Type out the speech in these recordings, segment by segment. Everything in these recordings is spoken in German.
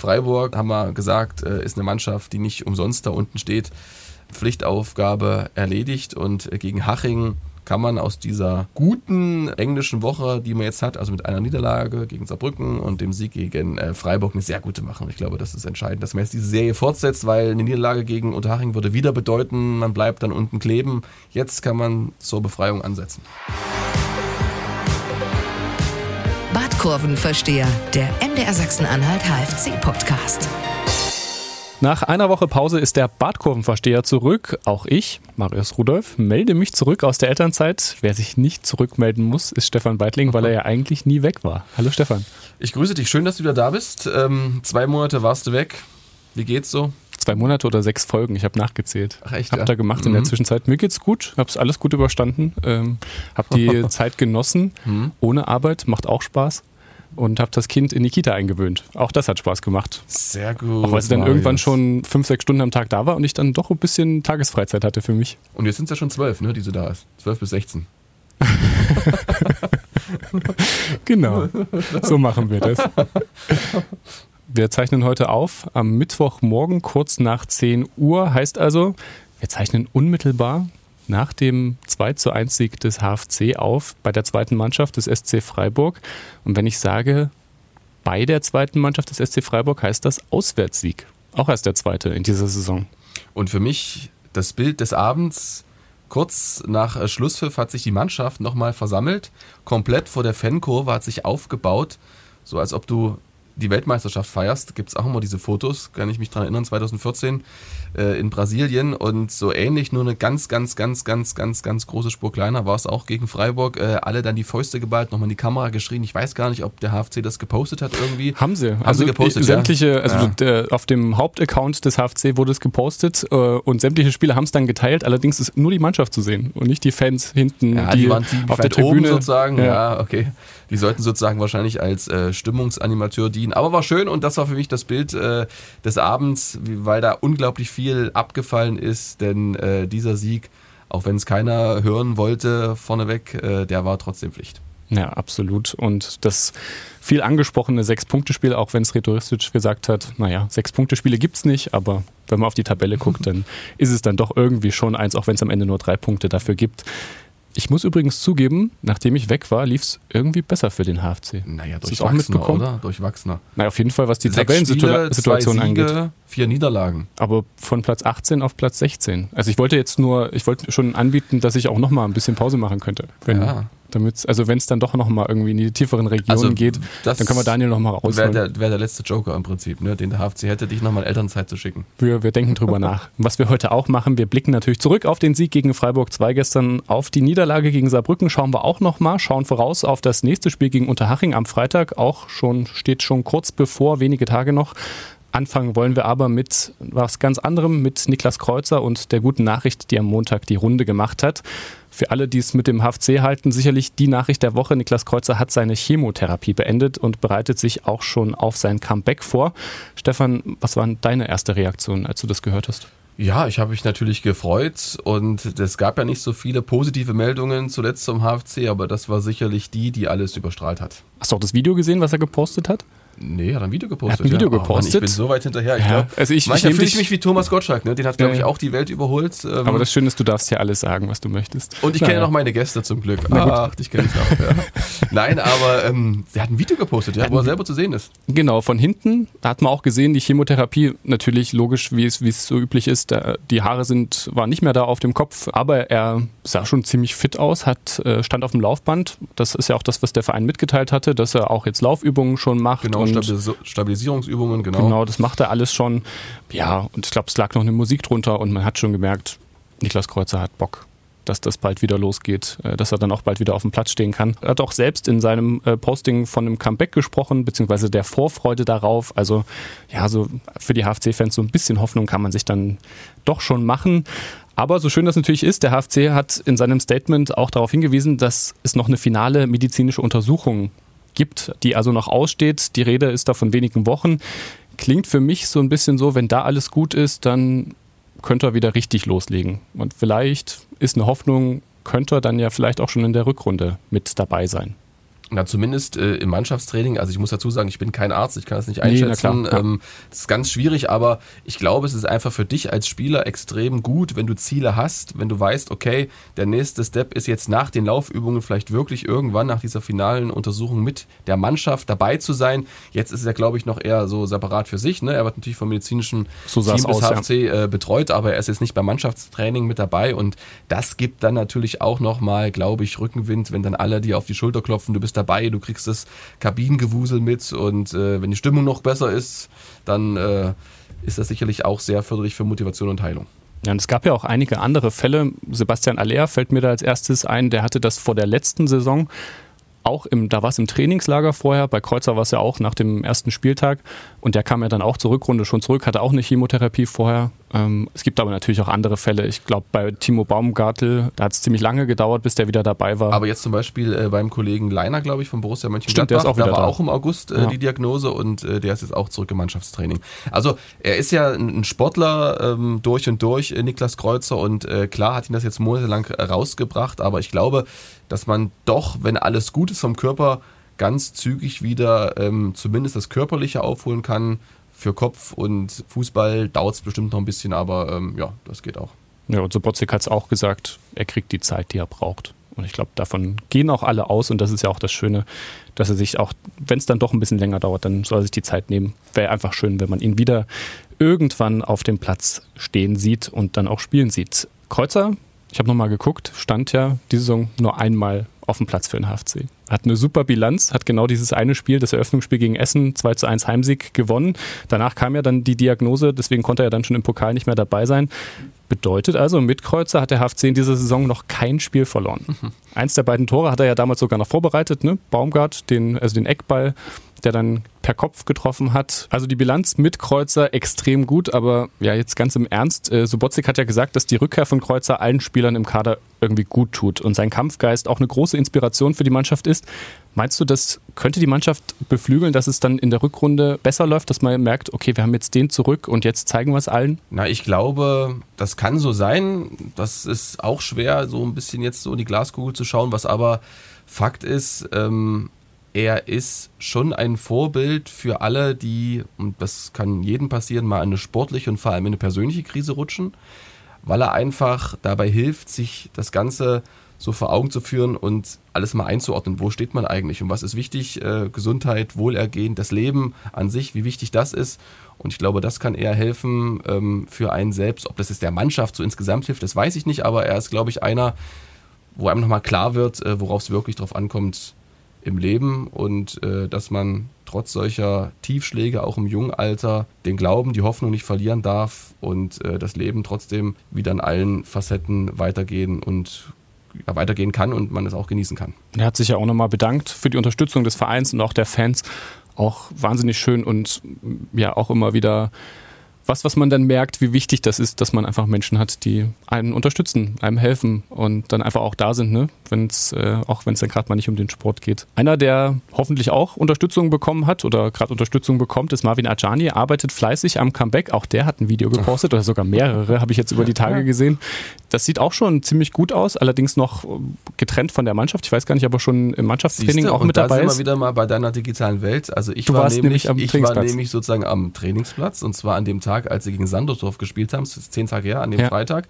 Freiburg, haben wir gesagt, äh, ist eine Mannschaft, die nicht umsonst da unten steht. Pflichtaufgabe erledigt und gegen Haching kann man aus dieser guten englischen Woche, die man jetzt hat, also mit einer Niederlage gegen Saarbrücken und dem Sieg gegen äh, Freiburg, eine sehr gute machen. Ich glaube, das ist entscheidend, dass man jetzt diese Serie fortsetzt, weil eine Niederlage gegen Unterhaching würde wieder bedeuten, man bleibt dann unten kleben. Jetzt kann man zur Befreiung ansetzen. Badkurvenversteher, der MDR Sachsen-Anhalt HFC-Podcast. Nach einer Woche Pause ist der Badkurvenversteher zurück. Auch ich, Marius Rudolf, melde mich zurück aus der Elternzeit. Wer sich nicht zurückmelden muss, ist Stefan Beitling, weil er ja eigentlich nie weg war. Hallo Stefan. Ich grüße dich. Schön, dass du wieder da bist. Ähm, zwei Monate warst du weg. Wie geht's so? Zwei Monate oder sechs Folgen. Ich habe nachgezählt. Ach echt? Hab ja? da gemacht in der Zwischenzeit. Mir geht's gut. Hab's alles gut überstanden. Ähm, hab die Zeit genossen. Ohne Arbeit. Macht auch Spaß und habe das Kind in die Kita eingewöhnt. Auch das hat Spaß gemacht. Sehr gut. Auch weil sie dann Marius. irgendwann schon fünf, sechs Stunden am Tag da war und ich dann doch ein bisschen Tagesfreizeit hatte für mich. Und jetzt sind es ja schon zwölf, ne, die sie da ist. Zwölf bis 16. Genau, so machen wir das. Wir zeichnen heute auf am Mittwochmorgen kurz nach 10 Uhr. Heißt also, wir zeichnen unmittelbar nach dem 2 zu 1 Sieg des HFC auf bei der zweiten Mannschaft des SC Freiburg. Und wenn ich sage, bei der zweiten Mannschaft des SC Freiburg heißt das Auswärtssieg. Auch erst der zweite in dieser Saison. Und für mich das Bild des Abends, kurz nach Schlusspfiff hat sich die Mannschaft nochmal versammelt, komplett vor der Fankurve, hat sich aufgebaut, so als ob du die Weltmeisterschaft feierst. Gibt es auch immer diese Fotos, kann ich mich dran erinnern, 2014 äh, in Brasilien und so ähnlich, nur eine ganz, ganz, ganz, ganz, ganz, ganz große Spur kleiner war es auch gegen Freiburg. Äh, alle dann die Fäuste geballt, nochmal in die Kamera geschrien. Ich weiß gar nicht, ob der HFC das gepostet hat irgendwie. Haben sie. Haben also sie gepostet, sämtliche, ja. also Ja. der, auf dem Hauptaccount des HFC wurde es gepostet äh, und sämtliche Spieler haben es dann geteilt. Allerdings ist nur die Mannschaft zu sehen und nicht die Fans hinten, Ja, die, die, waren die auf der Tribüne sozusagen. Ja. Ja. okay. Die sollten sozusagen wahrscheinlich als äh, Stimmungsanimateur dienen. Aber war schön und das war für mich das Bild äh, des Abends, weil da unglaublich viel abgefallen ist. Denn äh, dieser Sieg, auch wenn es keiner hören wollte vorneweg, äh, der war trotzdem Pflicht. Ja, absolut. Und das viel angesprochene Sechs-Punkte-Spiel, auch wenn es rhetoristisch gesagt hat, naja, Sechs-Punkte-Spiele gibt's nicht, aber wenn man auf die Tabelle guckt, dann ist es dann doch irgendwie schon eins, auch wenn es am Ende nur drei Punkte dafür gibt. Ich muss übrigens zugeben, nachdem ich weg war, lief's irgendwie besser für den HFC. Naja, es durchwachsener, mitbekommen? oder? Durchwachsener. Na, auf jeden Fall, was die Tabellensituation angeht. Vier Niederlagen. Aber von Platz 18 auf Platz 16. Also ich wollte jetzt nur, ich wollte schon anbieten, dass ich auch noch mal ein bisschen Pause machen könnte. Wenn, Ja. Damit's, also wenn es dann doch noch mal irgendwie in die tieferen Regionen Also, geht, dann können wir Daniel noch mal Wäre rausholen. der, wär der letzte Joker im Prinzip, ne? den der HFC hätte, dich nochmal in Elternzeit zu schicken. Wir, wir denken drüber nach. Was wir heute auch machen, wir blicken natürlich zurück auf den Sieg gegen Freiburg 2 gestern, auf die Niederlage gegen Saarbrücken schauen wir auch noch mal, schauen voraus auf das nächste Spiel gegen Unterhaching am Freitag, auch schon steht schon kurz bevor, wenige Tage noch. Anfangen wollen wir aber mit was ganz anderem, mit Niklas Kreuzer und der guten Nachricht, die am Montag die Runde gemacht hat. Für alle, die es mit dem HFC halten, sicherlich die Nachricht der Woche. Niklas Kreuzer hat seine Chemotherapie beendet und bereitet sich auch schon auf sein Comeback vor. Stefan, was war deine erste Reaktion, als du das gehört hast? Ja, ich habe mich natürlich gefreut und es gab ja nicht so viele positive Meldungen zuletzt zum HFC, aber das war sicherlich die, die alles überstrahlt hat. Hast du auch das Video gesehen, was er gepostet hat? Nee, hat ein Video gepostet. Er hat ein Video ja. Oh Mann, gepostet. ich bin so weit hinterher. Ich Ja, glaub, also ich- manchmal fühle ich mich wie Thomas Gottschalk, ne? Den hat, glaube Ja, ich, ja. auch die Welt überholt. Ähm, Aber das Schöne ist, du darfst hier alles sagen, was du möchtest. und ich kenne noch meine Gäste zum Glück. Ach, dich kenne ich auch. Ja. Nein, aber ähm, der hat ein Video gepostet, ja, wo er selber zu sehen ist. Genau, von hinten hat man auch gesehen, die Chemotherapie, natürlich logisch, wie es, wie es so üblich ist, da, die Haare sind, waren nicht mehr da auf dem Kopf, aber er sah schon ziemlich fit aus, hat, äh, stand auf dem Laufband. Das ist ja auch das, was der Verein mitgeteilt hatte, dass er auch jetzt Laufübungen schon macht. Genau, Stabilis Stabilisierungsübungen, genau. Genau, das macht er alles schon. Ja, und ich glaube, es lag noch eine Musik drunter und man hat schon gemerkt, Niklas Kreuzer hat Bock, dass das bald wieder losgeht, äh, dass er dann auch bald wieder auf dem Platz stehen kann. Er hat auch selbst in seinem äh, Posting von einem Comeback gesprochen, beziehungsweise der Vorfreude darauf. Also ja, so für die HFC-Fans so ein bisschen Hoffnung kann man sich dann doch schon machen. Aber so schön das natürlich ist, der HFC hat in seinem Statement auch darauf hingewiesen, dass es noch eine finale medizinische Untersuchung gibt, die also noch aussteht. Die Rede ist da von wenigen Wochen. Klingt für mich so ein bisschen so, wenn da alles gut ist, dann könnte er wieder richtig loslegen. Und vielleicht ist eine Hoffnung, könnte er dann ja vielleicht auch schon in der Rückrunde mit dabei sein. Na, zumindest äh, im Mannschaftstraining. Also ich muss dazu sagen, ich bin kein Arzt, ich kann das nicht einschätzen. Nee, klar, ähm, das ist ganz schwierig, aber ich glaube, es ist einfach für dich als Spieler extrem gut, wenn du Ziele hast, wenn du weißt, okay, der nächste Step ist jetzt nach den Laufübungen vielleicht wirklich irgendwann nach dieser finalen Untersuchung mit der Mannschaft dabei zu sein. Jetzt ist er, glaube ich, noch eher so separat für sich. Ne? Er wird natürlich vom medizinischen so Team des aus, HFC ja. äh, betreut, aber er ist jetzt nicht beim Mannschaftstraining mit dabei und das gibt dann natürlich auch nochmal, glaube ich, Rückenwind, wenn dann alle dir auf die Schulter klopfen, du bist dabei, du kriegst das Kabinengewusel mit und äh, wenn die Stimmung noch besser ist, dann äh, ist das sicherlich auch sehr förderlich für Motivation und Heilung. Ja, und es gab ja auch einige andere Fälle. Sebastian Aller fällt mir da als erstes ein, der hatte das vor der letzten Saison auch im, da war es im Trainingslager vorher, bei Kreuzer war es ja auch nach dem ersten Spieltag und der kam ja dann auch zur Rückrunde schon zurück, hatte auch eine Chemotherapie vorher. Ähm, es gibt aber natürlich auch andere Fälle. Ich glaube, bei Timo Baumgartel, da hat es ziemlich lange gedauert, bis der wieder dabei war. Aber jetzt zum Beispiel äh, beim Kollegen Leiner, glaube ich, von Borussia Mönchengladbach, Stimmt, der ist auch wieder da war da. auch im August äh, ja. die Diagnose und äh, der ist jetzt auch zurück im Mannschaftstraining. Also er ist ja ein Sportler ähm, durch und durch, äh, Niklas Kreuzer und äh, klar hat ihn das jetzt monatelang rausgebracht, aber ich glaube, dass man doch, wenn alles gut ist vom Körper, ganz zügig wieder ähm, zumindest das Körperliche aufholen kann. Für Kopf und Fußball dauert es bestimmt noch ein bisschen, aber ähm, ja, das geht auch. Ja, und Sobotzig hat es auch gesagt, er kriegt die Zeit, die er braucht. Und ich glaube, davon gehen auch alle aus. Und das ist ja auch das Schöne, dass er sich auch, wenn es dann doch ein bisschen länger dauert, dann soll er sich die Zeit nehmen. Wäre einfach schön, wenn man ihn wieder irgendwann auf dem Platz stehen sieht und dann auch spielen sieht. Kreuzer ich habe nochmal geguckt, stand ja diese Saison nur einmal auf dem Platz für den HFC. Hat eine super Bilanz, hat genau dieses eine Spiel, das Eröffnungsspiel gegen Essen, 2 zu 1 Heimsieg gewonnen. Danach kam ja dann die Diagnose, deswegen konnte er dann schon im Pokal nicht mehr dabei sein. Bedeutet also, mit Kreuzer hat der HFC in dieser Saison noch kein Spiel verloren. Mhm. Eins der beiden Tore hat er ja damals sogar noch vorbereitet, ne? Baumgart, den, also den Eckball der dann per Kopf getroffen hat. Also die Bilanz mit Kreuzer extrem gut, aber ja, jetzt ganz im Ernst. Äh, Subotic hat ja gesagt, dass die Rückkehr von Kreuzer allen Spielern im Kader irgendwie gut tut und sein Kampfgeist auch eine große Inspiration für die Mannschaft ist. Meinst du, das könnte die Mannschaft beflügeln, dass es dann in der Rückrunde besser läuft, dass man merkt, okay, wir haben jetzt den zurück und jetzt zeigen wir es allen? Na, ich glaube, das kann so sein. Das ist auch schwer, so ein bisschen jetzt so in die Glaskugel zu schauen, was aber Fakt ist, ähm, er ist schon ein Vorbild für alle, die, und das kann jedem passieren, mal eine sportliche und vor allem eine persönliche Krise rutschen, weil er einfach dabei hilft, sich das Ganze so vor Augen zu führen und alles mal einzuordnen. Wo steht man eigentlich und was ist wichtig? Äh, Gesundheit, Wohlergehen, das Leben an sich, wie wichtig das ist. Und ich glaube, das kann eher helfen ähm, für einen selbst. Ob das jetzt der Mannschaft so insgesamt hilft, das weiß ich nicht, aber er ist, glaube ich, einer, wo einem nochmal klar wird, äh, worauf es wirklich drauf ankommt, im Leben und äh, dass man trotz solcher Tiefschläge auch im jungen Alter den Glauben, die Hoffnung nicht verlieren darf und äh, das Leben trotzdem wieder in allen Facetten weitergehen und ja, weitergehen kann und man es auch genießen kann. Er hat sich ja auch nochmal bedankt für die Unterstützung des Vereins und auch der Fans. Auch wahnsinnig schön und ja auch immer wieder was, was man dann merkt, wie wichtig das ist, dass man einfach Menschen hat, die einen unterstützen, einem helfen und dann einfach auch da sind, ne? Wenn's, äh, auch wenn es dann gerade mal nicht um den Sport geht. Einer, der hoffentlich auch Unterstützung bekommen hat oder gerade Unterstützung bekommt, ist Marvin Ajani, arbeitet fleißig am Comeback. Auch der hat ein Video gepostet oder sogar mehrere, habe ich jetzt über die Tage gesehen. Das sieht auch schon ziemlich gut aus, allerdings noch getrennt von der Mannschaft. Ich weiß gar nicht, ob er schon im Mannschaftstraining Siehste, auch mit dabei ist. Da sind wir wieder mal bei deiner digitalen Welt. Also ich, war nämlich, nämlich ich war nämlich sozusagen am Trainingsplatz und zwar an dem Tag, Tag, als sie gegen Sandersdorf gespielt haben. Das ist zehn Tage her, an dem ja. Freitag.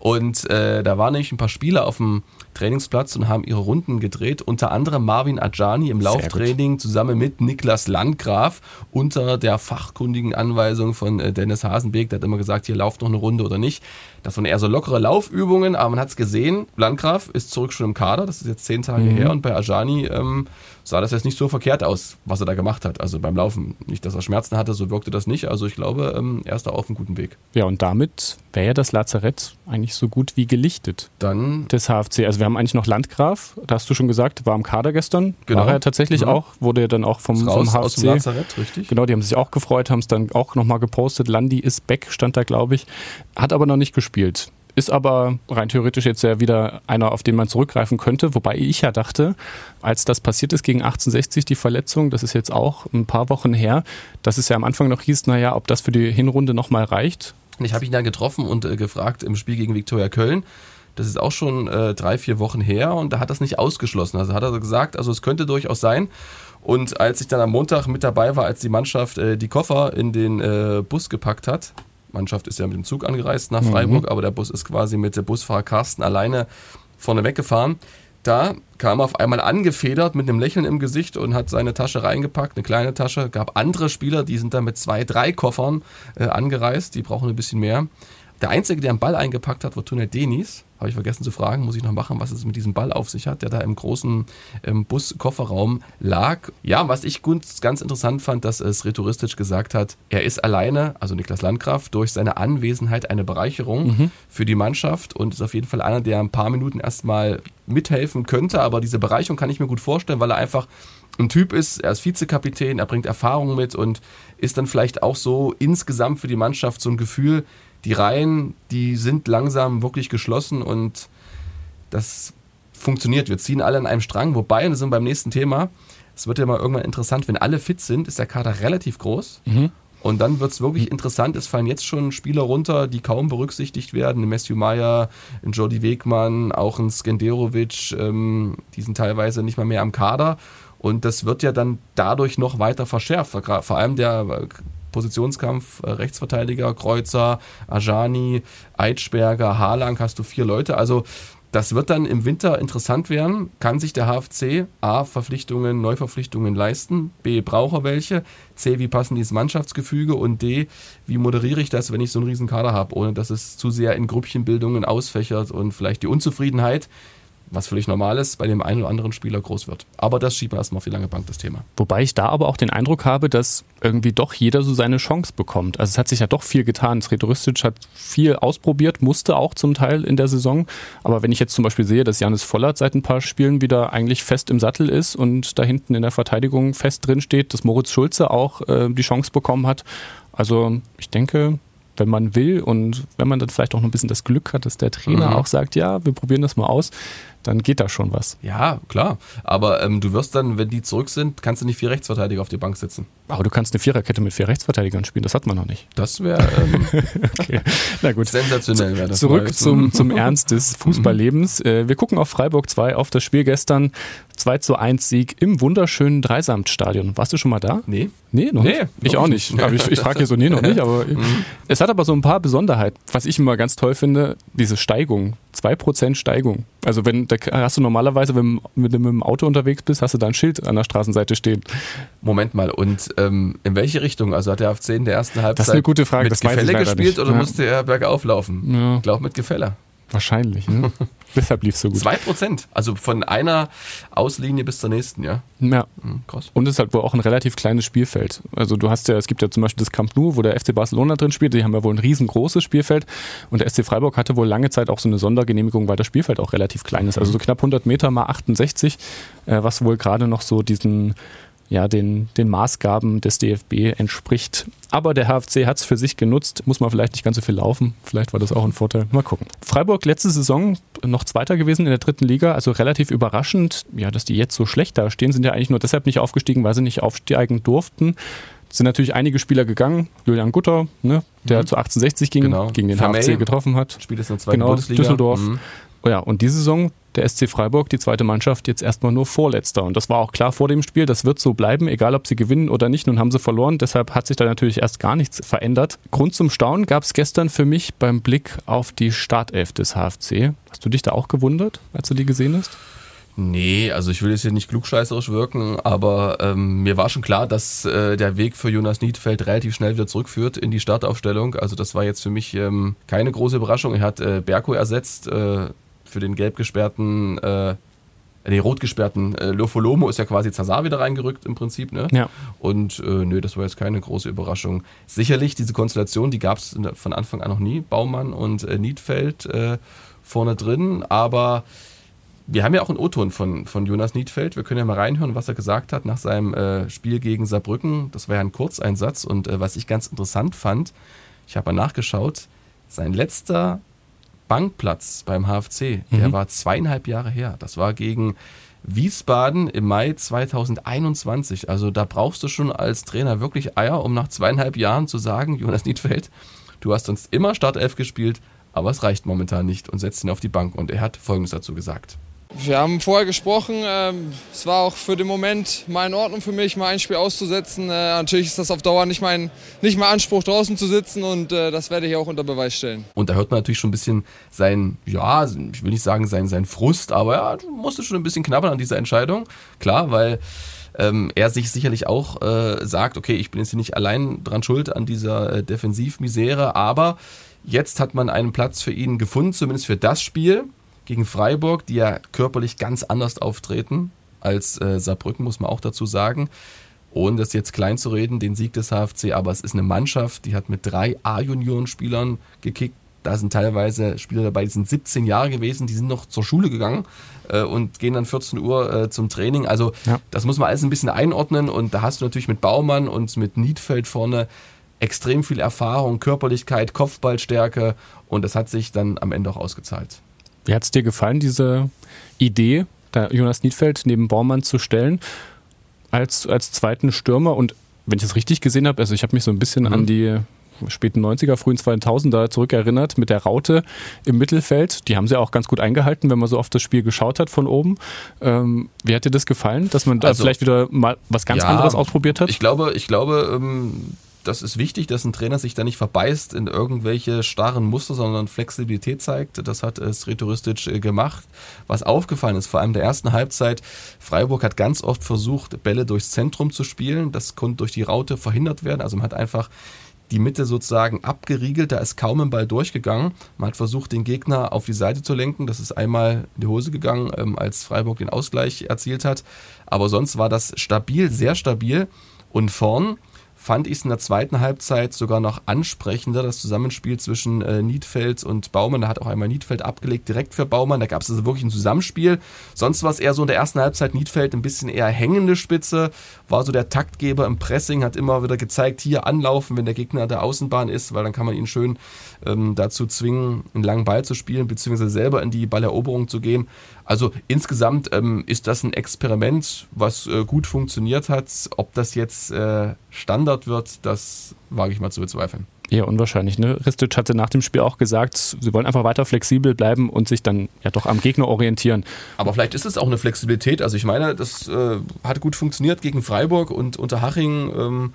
Und äh, da waren nämlich ein paar Spieler auf dem Trainingsplatz und haben ihre Runden gedreht. Unter anderem Marvin Ajani im Lauftraining zusammen mit Niklas Landgraf unter der fachkundigen Anweisung von äh, Dennis Hasenbeek. Der hat immer gesagt, hier lauft noch eine Runde oder nicht. Das waren eher so lockere Laufübungen, aber man hat es gesehen. Landgraf ist zurück schon im Kader, das ist jetzt zehn Tage mhm. her. Und bei Ajani ähm, sah das jetzt nicht so verkehrt aus, was er da gemacht hat. Also beim Laufen. Nicht, dass er Schmerzen hatte, so wirkte das nicht. Also ich glaube, ähm, er ist da auf einem guten Weg. Ja, und damit wäre ja das Lazarett eigentlich so gut wie gelichtet. Dann. Des HFC. Also wir haben eigentlich noch Landgraf, da hast du schon gesagt, war im Kader gestern. Genau. War er tatsächlich mhm. auch, wurde dann auch vom, raus, vom HFC. Aus dem Lazarett, richtig. Genau, die haben sich auch gefreut, haben es dann auch nochmal gepostet. Landi ist back, stand da, glaube ich. Hat aber noch nicht gespielt. Ist aber rein theoretisch jetzt ja wieder einer, auf den man zurückgreifen könnte. Wobei ich ja dachte, als das passiert ist gegen 1860, die Verletzung, das ist jetzt auch ein paar Wochen her, dass es ja am Anfang noch hieß, naja, ob das für die Hinrunde nochmal reicht. Ich habe ihn dann getroffen und äh, gefragt im Spiel gegen Viktoria Köln Das ist auch schon äh, drei, vier Wochen her und da hat das nicht ausgeschlossen. Also hat er gesagt, also es könnte durchaus sein. Und als ich dann am Montag mit dabei war, als die Mannschaft äh, die Koffer in den äh, Bus gepackt hat, Mannschaft ist ja mit dem Zug angereist nach Freiburg, mhm. aber der Bus ist quasi mit dem Busfahrer Carsten alleine vorne weggefahren. Da kam er auf einmal angefedert mit einem Lächeln im Gesicht und hat seine Tasche reingepackt, eine kleine Tasche. Gab andere Spieler, die sind da mit zwei, drei Koffern äh, angereist, die brauchen ein bisschen mehr. Der Einzige, der einen Ball eingepackt hat, war Tunnel Denis. Habe ich vergessen zu fragen, muss ich noch machen, was es mit diesem Ball auf sich hat, der da im großen ähm, Bus-Kofferraum lag. Ja, was ich ganz, ganz interessant fand, dass es rhetoristisch gesagt hat, er ist alleine, also Niklas Landgraf, durch seine Anwesenheit eine Bereicherung mhm. für die Mannschaft und ist auf jeden Fall einer, der ein paar Minuten erstmal mithelfen könnte. Aber diese Bereicherung kann ich mir gut vorstellen, weil er einfach ein Typ ist, er ist Vizekapitän, er bringt Erfahrung mit und ist dann vielleicht auch so insgesamt für die Mannschaft so ein Gefühl, die Reihen, die sind langsam wirklich geschlossen und das funktioniert. Wir ziehen alle an einem Strang, wobei, und das sind beim nächsten Thema, es wird ja mal irgendwann interessant, wenn alle fit sind, ist der Kader relativ groß. Mhm. Und dann wird es wirklich mhm. interessant. Es fallen jetzt schon Spieler runter, die kaum berücksichtigt werden. Ein Matthew Meyer, ein Jordi Wegmann, auch ein Skenderovic, ähm, die sind teilweise nicht mal mehr am Kader. Und das wird ja dann dadurch noch weiter verschärft. Vor allem der Positionskampf, äh, Rechtsverteidiger, Kreuzer, Ajani, Eitschberger, Harlang, hast du vier Leute. Also das wird dann im Winter interessant werden. Kann sich der HFC A Verpflichtungen, Neuverpflichtungen leisten? B braucht er welche? C wie passen dieses Mannschaftsgefüge? Und D wie moderiere ich das, wenn ich so einen riesen Kader habe, ohne dass es zu sehr in Grüppchenbildungen ausfächert und vielleicht die Unzufriedenheit was völlig normal ist, bei dem einen oder anderen Spieler groß wird. Aber das schiebt man erstmal auf die lange Bank, das Thema. Wobei ich da aber auch den Eindruck habe, dass irgendwie doch jeder so seine Chance bekommt. Also es hat sich ja doch viel getan. Sredoristic hat viel ausprobiert, musste auch zum Teil in der Saison. Aber wenn ich jetzt zum Beispiel sehe, dass Janis Vollert seit ein paar Spielen wieder eigentlich fest im Sattel ist und da hinten in der Verteidigung fest drin steht, dass Moritz Schulze auch äh, die Chance bekommen hat. Also ich denke, wenn man will und wenn man dann vielleicht auch noch ein bisschen das Glück hat, dass der Trainer mhm. auch sagt, ja, wir probieren das mal aus, dann geht da schon was. Ja, klar. Aber ähm, du wirst dann, wenn die zurück sind, kannst du nicht vier Rechtsverteidiger auf die Bank sitzen. Aber du kannst eine Viererkette mit vier Rechtsverteidigern spielen, das hat man noch nicht. Das wäre ähm, okay. Na gut. sensationell. Wäre das Zurück zum, zum Ernst des Fußballlebens. Äh, wir gucken auf Freiburg 2, auf das Spiel gestern. 2 zu 1 Sieg im wunderschönen Dreisamtstadion. Warst du schon mal da? Nee. Nee, noch nee, nicht? Ich auch nicht. nicht. ich, ich frage hier so, nee, noch nicht. Aber mhm. es hat aber so ein paar Besonderheiten. Was ich immer ganz toll finde, diese Steigung. 2% Steigung. Also wenn, da hast du normalerweise, wenn, wenn du mit dem Auto unterwegs bist, hast du da ein Schild an der Straßenseite stehen. Moment mal, und ähm, in welche Richtung? Also hat der FC in der ersten Halbzeit das ist eine gute Frage. mit das Gefälle gespielt nicht. oder ja. musste er bergauf laufen? Ja. Ich glaube mit Gefälle. Wahrscheinlich. Ne? Deshalb lief es so gut. Zwei Prozent. Also von einer Auslinie bis zur nächsten, ja. Ja. Mhm, krass. Und es ist halt wohl auch ein relativ kleines Spielfeld. Also du hast ja, es gibt ja zum Beispiel das Camp Nou, wo der FC Barcelona drin spielt. Die haben ja wohl ein riesengroßes Spielfeld. Und der SC Freiburg hatte wohl lange Zeit auch so eine Sondergenehmigung, weil das Spielfeld auch relativ klein ist. Also so knapp 100 Meter mal 68, äh, was wohl gerade noch so diesen ja, den, den Maßgaben des DFB entspricht. Aber der HFC hat es für sich genutzt, muss man vielleicht nicht ganz so viel laufen. Vielleicht war das auch ein Vorteil. Mal gucken. Freiburg letzte Saison noch Zweiter gewesen in der dritten Liga, also relativ überraschend. Ja, dass die jetzt so schlecht dastehen, sind ja eigentlich nur deshalb nicht aufgestiegen, weil sie nicht aufsteigen durften. Es sind natürlich einige Spieler gegangen. Julian Gutter, ne, der mhm. zu 1860 ging, genau. gegen den Vermey. HFC getroffen hat. Spielt jetzt in der zweiten genau, Bundesliga. Düsseldorf. Mhm. Oh ja, und diese Saison der SC Freiburg, die zweite Mannschaft, jetzt erstmal nur Vorletzter. Und das war auch klar vor dem Spiel, das wird so bleiben, egal ob sie gewinnen oder nicht. Nun haben sie verloren, deshalb hat sich da natürlich erst gar nichts verändert. Grund zum Staunen gab es gestern für mich beim Blick auf die Startelf des HFC. Hast du dich da auch gewundert, als du die gesehen hast? Nee, also ich will jetzt hier nicht klugscheißerisch wirken, aber ähm, mir war schon klar, dass äh, der Weg für Jonas Niedfeld relativ schnell wieder zurückführt in die Startaufstellung. Also das war jetzt für mich ähm, keine große Überraschung. Er hat äh, Berko ersetzt, äh, für den gelb gesperrten, äh, nee, rot gesperrten äh, Lofolomo ist ja quasi Zazar wieder reingerückt im Prinzip, ne? Ja. Und äh, nö, das war jetzt keine große Überraschung. Sicherlich, diese Konstellation, die gab es von Anfang an noch nie, Baumann und äh, Niedfeld äh, vorne drin, aber wir haben ja auch einen O-Ton von, von Jonas Niedfeld. Wir können ja mal reinhören, was er gesagt hat nach seinem äh, Spiel gegen Saarbrücken. Das war ja ein Kurzeinsatz und äh, was ich ganz interessant fand, ich habe mal nachgeschaut, sein letzter Bankplatz beim HFC, der mhm. war zweieinhalb Jahre her. Das war gegen Wiesbaden im Mai 2021. Also da brauchst du schon als Trainer wirklich Eier, um nach zweieinhalb Jahren zu sagen, Jonas Niedfeld, du hast uns immer Startelf gespielt, aber es reicht momentan nicht und setzt ihn auf die Bank. Und er hat Folgendes dazu gesagt. Wir haben vorher gesprochen. Ähm, es war auch für den Moment mal in Ordnung für mich, mal ein Spiel auszusetzen. Äh, natürlich ist das auf Dauer nicht mein, nicht mein Anspruch, draußen zu sitzen und äh, das werde ich auch unter Beweis stellen. Und da hört man natürlich schon ein bisschen sein, ja, ich will nicht sagen sein, sein Frust, aber ja, du musstest schon ein bisschen knabbern an dieser Entscheidung. Klar, weil ähm, er sich sicherlich auch äh, sagt, okay, ich bin jetzt hier nicht allein dran schuld an dieser äh, Defensivmisere, aber jetzt hat man einen Platz für ihn gefunden, zumindest für das Spiel gegen Freiburg, die ja körperlich ganz anders auftreten als äh, Saarbrücken, muss man auch dazu sagen. Ohne das jetzt klein zu reden, den Sieg des HFC, aber es ist eine Mannschaft, die hat mit drei A-Junioren-Spielern gekickt. Da sind teilweise Spieler dabei, die sind 17 Jahre gewesen, die sind noch zur Schule gegangen äh, und gehen dann 14 Uhr äh, zum Training. Also ja. das muss man alles ein bisschen einordnen und da hast du natürlich mit Baumann und mit Niedfeld vorne extrem viel Erfahrung, Körperlichkeit, Kopfballstärke und das hat sich dann am Ende auch ausgezahlt. Wie hat es dir gefallen, diese Idee, da Jonas Niedfeld neben Baumann zu stellen, als, als zweiten Stürmer? Und wenn ich es richtig gesehen habe, also ich habe mich so ein bisschen mhm. an die späten 90er, frühen 2000er zurückerinnert mit der Raute im Mittelfeld. Die haben sie auch ganz gut eingehalten, wenn man so oft das Spiel geschaut hat von oben. Ähm, wie hat dir das gefallen, dass man da also, vielleicht wieder mal was ganz ja, anderes ausprobiert hat? Ich glaube, ich glaube, ähm, das ist wichtig, dass ein Trainer sich da nicht verbeißt in irgendwelche starren Muster, sondern Flexibilität zeigt. Das hat äh, Sretoristic äh, gemacht. Was aufgefallen ist, vor allem der ersten Halbzeit, Freiburg hat ganz oft versucht, Bälle durchs Zentrum zu spielen. Das konnte durch die Raute verhindert werden. Also man hat einfach die Mitte sozusagen abgeriegelt, da ist kaum ein Ball durchgegangen. Man hat versucht, den Gegner auf die Seite zu lenken. Das ist einmal in die Hose gegangen, ähm, als Freiburg den Ausgleich erzielt hat. Aber sonst war das stabil, sehr stabil. Und vorn fand ich es in der zweiten Halbzeit sogar noch ansprechender, das Zusammenspiel zwischen äh, Niedfeld und Baumann. Da hat auch einmal Niedfeld abgelegt, direkt für Baumann. Da gab es also wirklich ein Zusammenspiel. Sonst war es eher so in der ersten Halbzeit Niedfeld ein bisschen eher hängende Spitze, war so der Taktgeber im Pressing, hat immer wieder gezeigt, hier anlaufen, wenn der Gegner der Außenbahn ist, weil dann kann man ihn schön ähm, dazu zwingen, einen langen Ball zu spielen, beziehungsweise selber in die Balleroberung zu gehen. Also insgesamt ähm, ist das ein Experiment, was äh, gut funktioniert hat. Ob das jetzt äh, Standard wird, das wage ich mal zu bezweifeln. Eher unwahrscheinlich. Ne? Ristic hatte nach dem Spiel auch gesagt, sie wollen einfach weiter flexibel bleiben und sich dann ja doch am Gegner orientieren. Aber vielleicht ist es auch eine Flexibilität. Also ich meine, das äh, hat gut funktioniert gegen Freiburg und unter Haching ähm,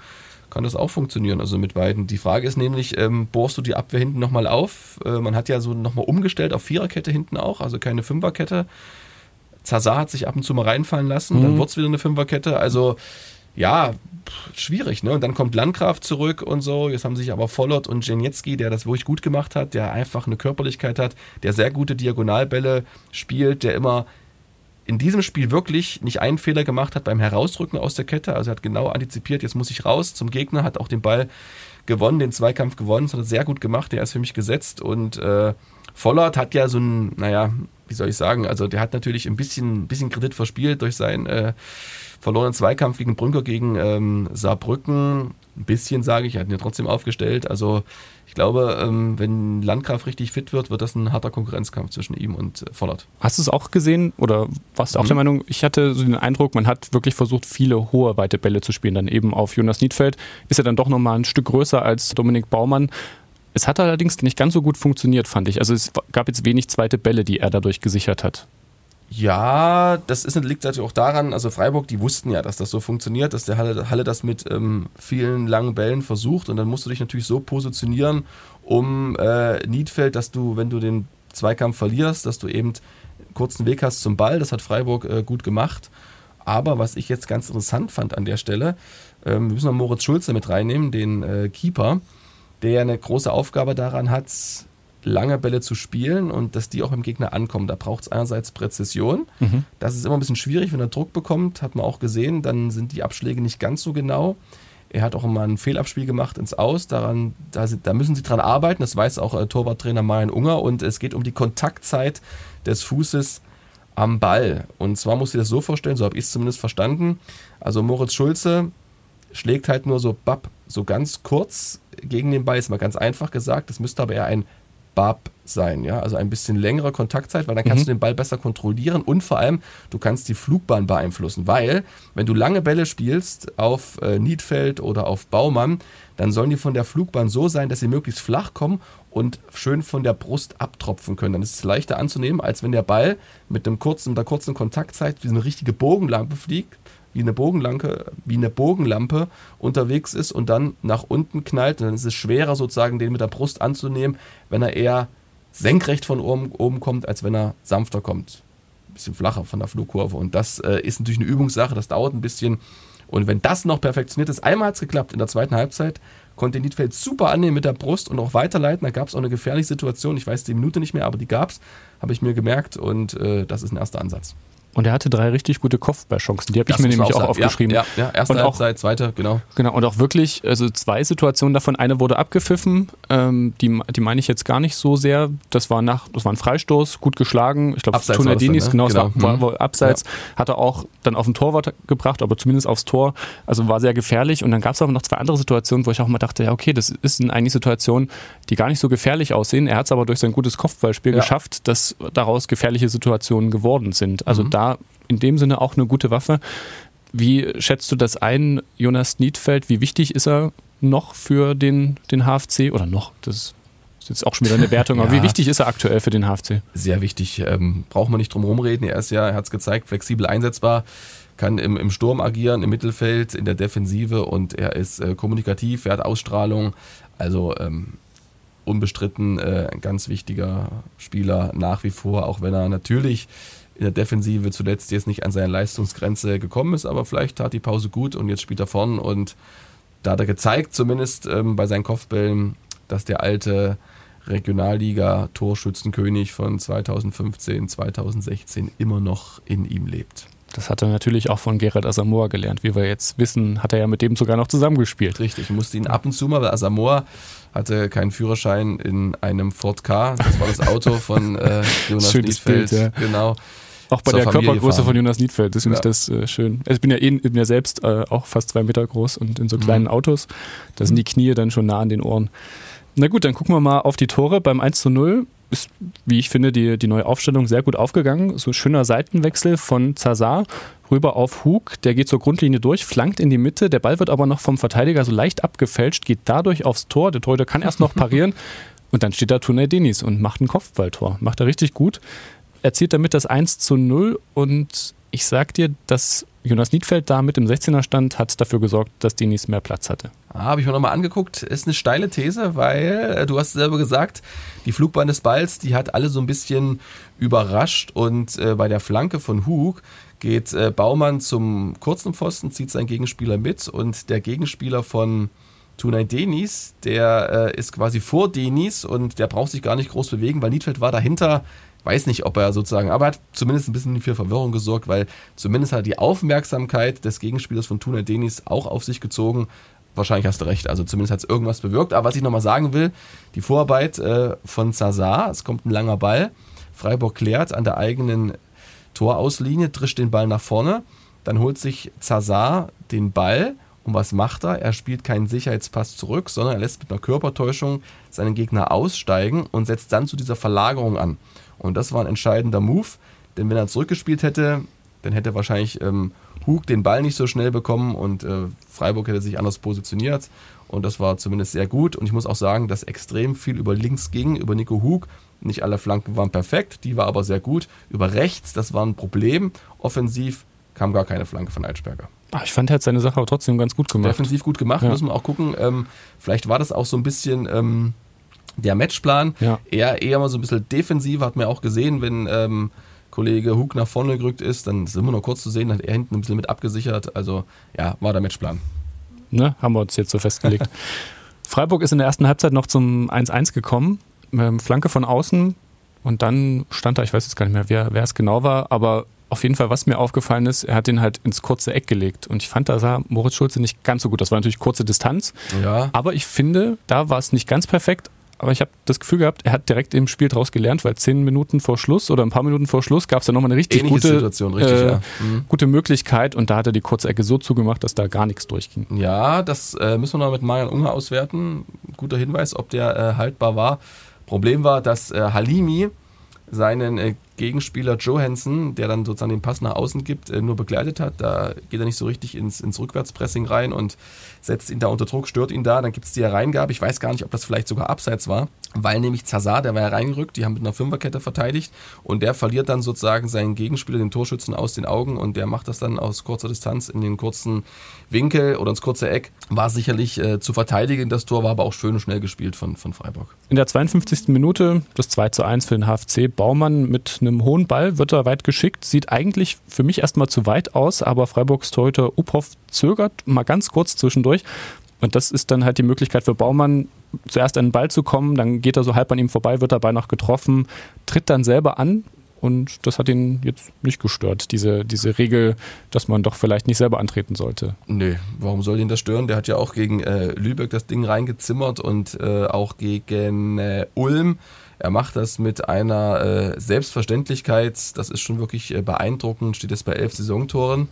kann das auch funktionieren, also mit beiden. Die Frage ist nämlich, ähm, bohrst du die Abwehr hinten nochmal auf? Äh, man hat ja so nochmal umgestellt auf Viererkette hinten auch, also keine Fünferkette. Zazar hat sich ab und zu mal reinfallen lassen, mhm. dann wird es wieder eine Fünferkette. Also ja, schwierig, ne? Und dann kommt Landgraf zurück und so. Jetzt haben sich aber Vollert und Jeniecki, der das wirklich gut gemacht hat, der einfach eine Körperlichkeit hat, der sehr gute Diagonalbälle spielt, der immer in diesem Spiel wirklich nicht einen Fehler gemacht hat beim Herausrücken aus der Kette. Also er hat genau antizipiert, jetzt muss ich raus zum Gegner, hat auch den Ball gewonnen, den Zweikampf gewonnen, das hat er sehr gut gemacht, der ist für mich gesetzt und äh, Vollert hat ja so ein, naja, wie soll ich sagen, also der hat natürlich ein bisschen, bisschen Kredit verspielt durch seinen äh, verlorenen Zweikampf gegen Brünker gegen ähm, Saarbrücken. Ein bisschen sage ich, er hat ihn ja trotzdem aufgestellt. Also ich glaube, ähm, wenn Landgraf richtig fit wird, wird das ein harter Konkurrenzkampf zwischen ihm und äh, Vollert. Hast du es auch gesehen oder warst du auch mhm. der Meinung, ich hatte so den Eindruck, man hat wirklich versucht, viele hohe, weite Bälle zu spielen. Dann eben auf Jonas Niedfeld ist er dann doch nochmal ein Stück größer als Dominik Baumann. Es hat allerdings nicht ganz so gut funktioniert, fand ich. Also es gab jetzt wenig zweite Bälle, die er dadurch gesichert hat. Ja, das ist, liegt natürlich auch daran, also Freiburg, die wussten ja, dass das so funktioniert, dass der Halle, Halle das mit ähm, vielen langen Bällen versucht und dann musst du dich natürlich so positionieren, um äh, Niedfeld, dass du, wenn du den Zweikampf verlierst, dass du eben kurzen Weg hast zum Ball. Das hat Freiburg äh, gut gemacht. Aber was ich jetzt ganz interessant fand an der Stelle, ähm, wir müssen noch Moritz Schulze mit reinnehmen, den äh, Keeper, der eine große Aufgabe daran hat, lange Bälle zu spielen und dass die auch beim Gegner ankommen. Da braucht es einerseits Präzision. Mhm. Das ist immer ein bisschen schwierig, wenn er Druck bekommt, hat man auch gesehen, dann sind die Abschläge nicht ganz so genau. Er hat auch immer ein Fehlabspiel gemacht ins Aus. Daran, da, da müssen sie dran arbeiten. Das weiß auch äh, Torwarttrainer Marian Unger. Und es geht um die Kontaktzeit des Fußes am Ball. Und zwar muss ich das so vorstellen, so habe ich es zumindest verstanden. Also Moritz Schulze schlägt halt nur so bap, so ganz kurz gegen den Ball. Ist mal ganz einfach gesagt. Das müsste aber eher ein Bab sein, ja, also ein bisschen längere Kontaktzeit, weil dann kannst Mhm. du den Ball besser kontrollieren und vor allem du kannst die Flugbahn beeinflussen, weil wenn du lange Bälle spielst auf äh, Niedfeld oder auf Baumann, dann sollen die von der Flugbahn so sein, dass sie möglichst flach kommen und schön von der Brust abtropfen können. Dann ist es leichter anzunehmen, als wenn der Ball mit einem kurzen, mit einer kurzen Kontaktzeit wie so eine richtige Bogenlampe fliegt, wie eine Bogenlampe, wie eine Bogenlampe unterwegs ist und dann nach unten knallt. Dann ist es schwerer sozusagen, den mit der Brust anzunehmen, wenn er eher senkrecht von oben, oben kommt, als wenn er sanfter kommt. Ein bisschen flacher von der Flugkurve. Und das äh, ist natürlich eine Übungssache, das dauert ein bisschen. Und wenn das noch perfektioniert ist, einmal hat es geklappt in der zweiten Halbzeit, konnte Niedfeld super annehmen mit der Brust und auch weiterleiten. Da gab es auch eine gefährliche Situation, ich weiß die Minute nicht mehr, aber die gab es, habe ich mir gemerkt und äh, das ist ein erster Ansatz. Und er hatte drei richtig gute Kopfballchancen. Die habe ich mir nämlich auch sagen. aufgeschrieben. Ja, ja, ja erste Und auch- Halbzeit, zweite, genau. Genau, und auch wirklich, also zwei Situationen davon. Eine wurde abgepfiffen, ähm, die, die meine ich jetzt gar nicht so sehr. Das war nach, das war ein Freistoß, gut geschlagen. Ich glaube, war Tunadinis, ne? genau, Genau. war, war Mhm. wohl abseits, hat er auch dann auf den Torwart gebracht, aber zumindest aufs Tor. Also war sehr gefährlich. Und dann gab es aber noch zwei andere Situationen, wo ich auch mal dachte, ja, okay, das ist eigentlich Situationen, die gar nicht so gefährlich aussehen. Er hat es aber durch sein gutes Kopfballspiel Ja. geschafft, dass daraus gefährliche Situationen geworden sind. Also Mhm. da in dem Sinne auch eine gute Waffe. Wie schätzt du das ein, Jonas Niedfeld? Wie wichtig ist er noch für den, den HFC? Oder noch? Das ist jetzt auch schon wieder eine Wertung. Aber Ja. wie wichtig ist er aktuell für den HFC? sehr wichtig. Ähm, braucht man nicht drum rumreden. Er ist ja, er hat es gezeigt, flexibel einsetzbar, kann im, im Sturm agieren, im Mittelfeld, in der Defensive und er ist äh, kommunikativ, er hat Ausstrahlung. Also ähm, unbestritten äh, ein ganz wichtiger Spieler nach wie vor, auch wenn er natürlich in der Defensive zuletzt jetzt nicht an seine Leistungsgrenze gekommen ist, aber vielleicht tat die Pause gut und jetzt spielt er vorn und da hat er gezeigt, zumindest ähm, bei seinen Kopfbällen, dass der alte Regionalliga-Torschützenkönig von 2015, 2016 immer noch in ihm lebt. Das hat er natürlich auch von Gerard Asamoah gelernt. Wie wir jetzt wissen, hat er ja mit dem sogar noch zusammengespielt. Richtig, ich musste ihn ab und zu mal, weil Asamoah hatte keinen Führerschein in einem Ford K. Das war das Auto von äh, Jonas Schönes Niedfeld. Bild, ja. Genau. Auch bei der Familie Körpergröße fahren. von Jonas Niedfeld, das finde Ja. ich das äh, schön. Also ich bin ja, eh, bin ja selbst äh, auch fast zwei Meter groß und in so kleinen Mhm. Autos, da sind die Knie dann schon nah an den Ohren. Na gut, dann gucken wir mal auf die Tore. Beim 1 zu 0 ist, wie ich finde, die, die neue Aufstellung sehr gut aufgegangen. So ein schöner Seitenwechsel von Zazar rüber auf Hug. Der geht zur Grundlinie durch, flankt in die Mitte. Der Ball wird aber noch vom Verteidiger so leicht abgefälscht, geht dadurch aufs Tor. Der Torhüter kann erst noch parieren. Und dann steht da Tunay Denis und macht ein Kopfballtor. Macht er richtig gut. Erzielt damit das 1 zu 0. Und ich sag dir, dass Jonas Niedfeld da mit im 16er stand, hat dafür gesorgt, dass Denis mehr Platz hatte. Ah, Habe ich mir nochmal angeguckt. Ist eine steile These, weil äh, du hast selber gesagt, die Flugbahn des Balls, die hat alle so ein bisschen überrascht und äh, bei der Flanke von Hug geht äh, Baumann zum kurzen Pfosten, zieht seinen Gegenspieler mit und der Gegenspieler von Tunay Denis, der äh, ist quasi vor Denis und der braucht sich gar nicht groß bewegen, weil Niedfeld war dahinter. Weiß nicht, ob er sozusagen, aber er hat zumindest ein bisschen für Verwirrung gesorgt, weil zumindest hat er die Aufmerksamkeit des Gegenspielers von Tunay Denis auch auf sich gezogen. Wahrscheinlich hast du recht, also zumindest hat es irgendwas bewirkt. Aber was ich nochmal sagen will, die Vorarbeit äh, von Zazar, es kommt ein langer Ball, Freiburg klärt an der eigenen Torauslinie, drischt den Ball nach vorne, dann holt sich Zazar den Ball und was macht er? Er spielt keinen Sicherheitspass zurück, sondern er lässt mit einer Körpertäuschung seinen Gegner aussteigen und setzt dann zu dieser Verlagerung an. Und das war ein entscheidender Move, denn wenn er zurückgespielt hätte, dann hätte wahrscheinlich ähm, Hug den Ball nicht so schnell bekommen und äh, Freiburg hätte sich anders positioniert. Und das war zumindest sehr gut. Und ich muss auch sagen, dass extrem viel über links ging, über Nico Hug. Nicht alle Flanken waren perfekt, die war aber sehr gut. Über rechts, das war ein Problem. Offensiv kam gar keine Flanke von Eitschberger. Ah, ich fand, er hat seine Sache aber trotzdem ganz gut gemacht. Defensiv gut gemacht, Ja. müssen wir auch gucken. Ähm, vielleicht war das auch so ein bisschen ähm, der Matchplan. Ja. Eher, eher mal so ein bisschen defensiver, hat man ja auch gesehen, wenn ähm, Kollege Hug nach vorne gerückt ist, dann ist immer noch kurz zu sehen, hat er hinten ein bisschen mit abgesichert. Also ja, war der Matchplan. Ne? Haben wir uns jetzt so festgelegt. Freiburg ist in der ersten Halbzeit noch zum 1-1 gekommen. Ähm, Flanke von außen und dann stand da, ich weiß jetzt gar nicht mehr, wer, wer es genau war, aber auf jeden Fall, was mir aufgefallen ist, er hat den halt ins kurze Eck gelegt. Und ich fand, da sah Moritz Schulze nicht ganz so gut. Das war natürlich kurze Distanz. Ja, Aber ich finde, da war es nicht ganz perfekt. Aber ich habe das Gefühl gehabt, er hat direkt im Spiel draus gelernt, weil zehn Minuten vor Schluss oder ein paar Minuten vor Schluss gab es dann nochmal eine richtig ähnliche gute, Situation, richtig, äh, ja. Mhm. gute Möglichkeit. Und da hat er die kurze Ecke so zugemacht, dass da gar nichts durchging. Ja, das äh, müssen wir noch mit Marian Unger auswerten. Guter Hinweis, ob der äh, haltbar war. Problem war, dass äh, Halimi seinen äh, Gegenspieler Johansson, der dann sozusagen den Pass nach außen gibt, äh, nur begleitet hat. Da geht er nicht so richtig ins, ins Rückwärtspressing rein und setzt ihn da unter Druck, stört ihn da. Dann gibt es die Hereingabe. Ich weiß gar nicht, ob das vielleicht sogar abseits war, weil nämlich Zazar, der war ja reingerückt, die haben mit einer Fünferkette verteidigt und der verliert dann sozusagen seinen Gegenspieler, den Torschützen, aus den Augen und der macht das dann aus kurzer Distanz in den kurzen Winkel oder ins kurze Eck. War sicherlich äh, zu verteidigen, das Tor war aber auch schön und schnell gespielt von, von Freiburg. In der 52. Minute das 2 zu 1 für den HFC. Baumann mit einem hohen Ball wird er weit geschickt. Sieht eigentlich für mich erstmal zu weit aus, aber Freiburgs Torhüter Uphoff zögert mal ganz kurz zwischendurch. Und das ist dann halt die Möglichkeit für Baumann, zuerst an den Ball zu kommen, dann geht er so halb an ihm vorbei, wird dabei noch getroffen, tritt dann selber an, und das hat ihn jetzt nicht gestört, diese, diese Regel, dass man doch vielleicht nicht selber antreten sollte. Nö, warum soll ihn das stören? Der hat ja auch gegen äh, Lübeck das Ding reingezimmert und äh, auch gegen äh, Ulm. Er macht das mit einer äh, Selbstverständlichkeit, das ist schon wirklich äh, beeindruckend, steht jetzt bei elf Saisontoren.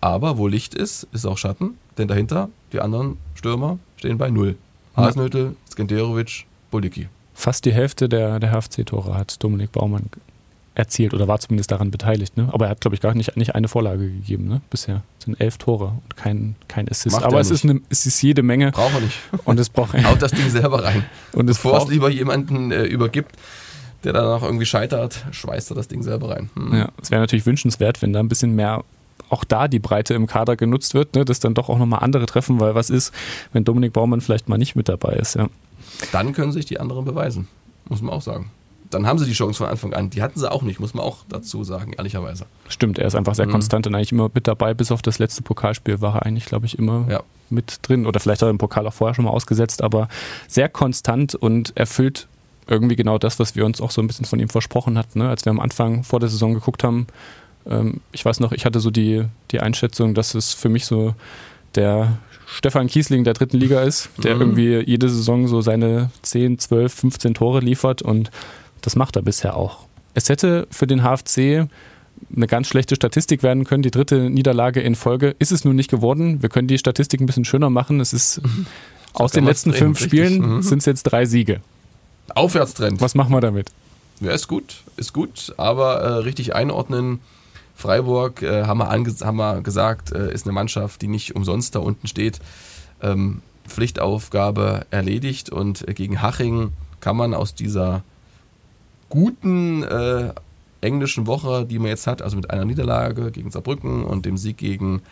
Aber wo Licht ist, ist auch Schatten, denn dahinter, die anderen Stürmer stehen bei null. Hasenhüttel, Skenderovic, Bulicki. Fast die Hälfte der, der HFC-Tore hat Dominik Baumann erzielt oder war zumindest daran beteiligt. Ne? Aber er hat, glaube ich, gar nicht, nicht eine Vorlage gegeben ne? bisher. Es sind elf Tore und kein, kein Assist. Macht Aber er es ist, eine, es ist jede Menge. Braucht er nicht. Und es braucht Haut das Ding selber rein. Und es Bevor es lieber jemanden äh, übergibt, der danach irgendwie scheitert, schweißt er das Ding selber rein. Hm. ja, es wäre natürlich wünschenswert, wenn da ein bisschen mehr auch da die Breite im Kader genutzt wird, ne? dass dann doch auch nochmal andere treffen, weil was ist, wenn Dominik Baumann vielleicht mal nicht mit dabei ist. Ja. Dann können sich die anderen beweisen, muss man auch sagen. Dann haben sie die Chance von Anfang an. Die hatten sie auch nicht, muss man auch dazu sagen, ehrlicherweise. Stimmt, er ist einfach sehr Mhm. konstant und eigentlich immer mit dabei. Bis auf das letzte Pokalspiel war er eigentlich, glaube ich, immer Ja. mit drin. Oder vielleicht hat er den Pokal auch vorher schon mal ausgesetzt, aber sehr konstant und erfüllt irgendwie genau das, was wir uns auch so ein bisschen von ihm versprochen hatten. Ne? Als wir am Anfang vor der Saison geguckt haben, ähm, ich weiß noch, ich hatte so die, die Einschätzung, dass es für mich so der Stefan Kiesling der dritten Liga ist, der Mhm. irgendwie jede Saison so seine 10, 12, 15 Tore liefert und das macht er bisher auch. Es hätte für den HFC eine ganz schlechte Statistik werden können, die dritte Niederlage in Folge. Ist es nun nicht geworden. Wir können die Statistik ein bisschen schöner machen. Es ist aus den letzten fünf richtig. Spielen Mhm. sind es jetzt drei Siege. Aufwärtstrend. Was machen wir damit? Ja, ist gut, ist gut, aber äh, richtig einordnen. Freiburg, äh, haben, wir haben wir gesagt, äh, ist eine Mannschaft, die nicht umsonst da unten steht. Ähm, Pflichtaufgabe erledigt und äh, gegen Haching kann man aus dieser guten äh, englischen Woche, die man jetzt hat, also mit einer Niederlage gegen Saarbrücken und dem Sieg gegen,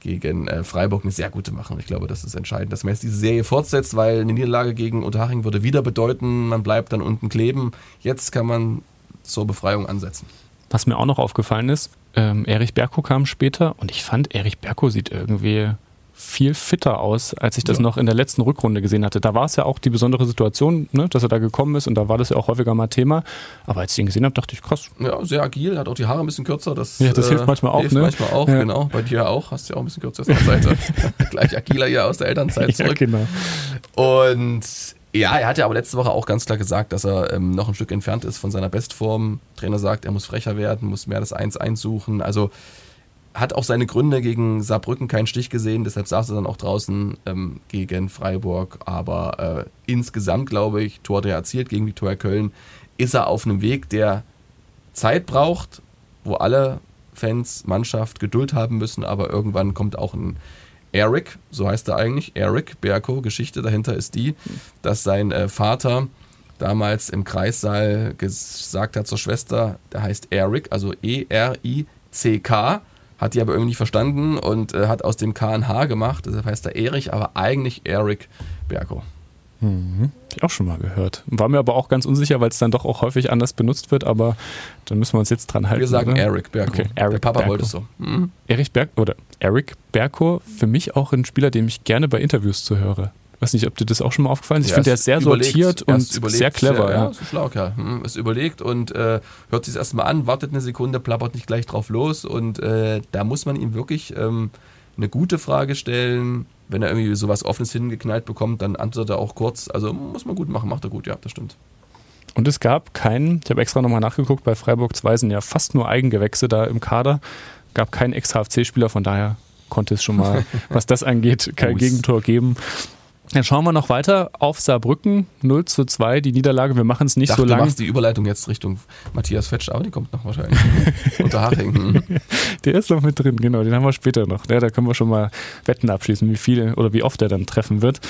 gegen äh, Freiburg, eine sehr gute machen. Ich glaube, das ist entscheidend, dass man jetzt diese Serie fortsetzt, weil eine Niederlage gegen Unterhaching würde wieder bedeuten, man bleibt dann unten kleben. Jetzt kann man zur Befreiung ansetzen. Was mir auch noch aufgefallen ist, ähm, Erich Berko kam später und ich fand, Erich Berko sieht irgendwie viel fitter aus, als ich das Ja. noch in der letzten Rückrunde gesehen hatte. Da war es ja auch die besondere Situation, ne, dass er da gekommen ist und da war das ja auch häufiger mal Thema. Aber als ich ihn gesehen habe, dachte ich, krass. Ja, sehr agil, hat auch die Haare ein bisschen kürzer. Das, äh, Ja, das hilft manchmal auch, Hilft ne? manchmal auch, Ja. genau. Bei dir auch, hast du ja auch ein bisschen kürzer Seite. Gleich agiler hier aus der Elternzeit zurück. genau. Und ja, er hat ja aber letzte Woche auch ganz klar gesagt, dass er ähm, noch ein Stück entfernt ist von seiner Bestform. Trainer sagt, er muss frecher werden, muss mehr das 1-1 suchen. Also hat auch seine Gründe gegen Saarbrücken keinen Stich gesehen, deshalb saß er dann auch draußen ähm, gegen Freiburg. Aber äh, insgesamt, glaube ich, Tor, der er erzielt gegen Viktoria Köln, ist er auf einem Weg, der Zeit braucht, wo alle Fans, Mannschaft Geduld haben müssen, aber irgendwann kommt auch ein Eric, so heißt er eigentlich, Eric Berko. Geschichte dahinter ist die, dass sein äh, Vater damals im Kreissaal gesagt hat zur Schwester, der heißt Eric, also E-R-I-C-K, hat die aber irgendwie nicht verstanden und äh, hat aus dem K ein H gemacht, deshalb heißt er Erich, aber eigentlich Eric Berko. Mhm. Hab ich auch schon mal gehört. War mir aber auch ganz unsicher, weil es dann doch auch häufig anders benutzt wird, aber dann müssen wir uns jetzt dran halten. Wir sagen oder? Eric Berko. Okay, Eric der Papa Berko. wollte es so. Mhm. Erich Berg oder Eric Berko, für mich auch ein Spieler, dem ich gerne bei Interviews zuhöre. Weiß nicht, ob dir das auch schon mal aufgefallen ist. Ich Er finde, der ist sehr sortiert er und sehr clever. Ja. ja, ist ein schlauer Kerl. Hm, Ist überlegt und äh, hört sich erstmal an, wartet eine Sekunde, plappert nicht gleich drauf los und äh, da muss man ihm wirklich ähm, eine gute Frage stellen. Wenn er irgendwie sowas Offenes hingeknallt bekommt, dann antwortet er auch kurz. Also muss man gut machen, macht er gut, ja, das stimmt. Und es gab keinen, ich habe extra nochmal nachgeguckt, bei Freiburg 2 sind ja fast nur Eigengewächse da im Kader. Gab keinen Ex-HFC-Spieler, von daher konnte es schon mal, was das angeht, kein. Gegentor geben. Dann schauen wir noch weiter auf Saarbrücken 0 zu 2, die Niederlage. Wir machen es nicht Dachte, so Du lang. machst die Überleitung jetzt Richtung Matthias Fetsch, aber die kommt noch wahrscheinlich. Unter Haching. Hm. Der ist noch mit drin, genau, den haben wir später noch. Ja, da können wir schon mal Wetten abschließen, wie viel oder wie oft er dann treffen wird.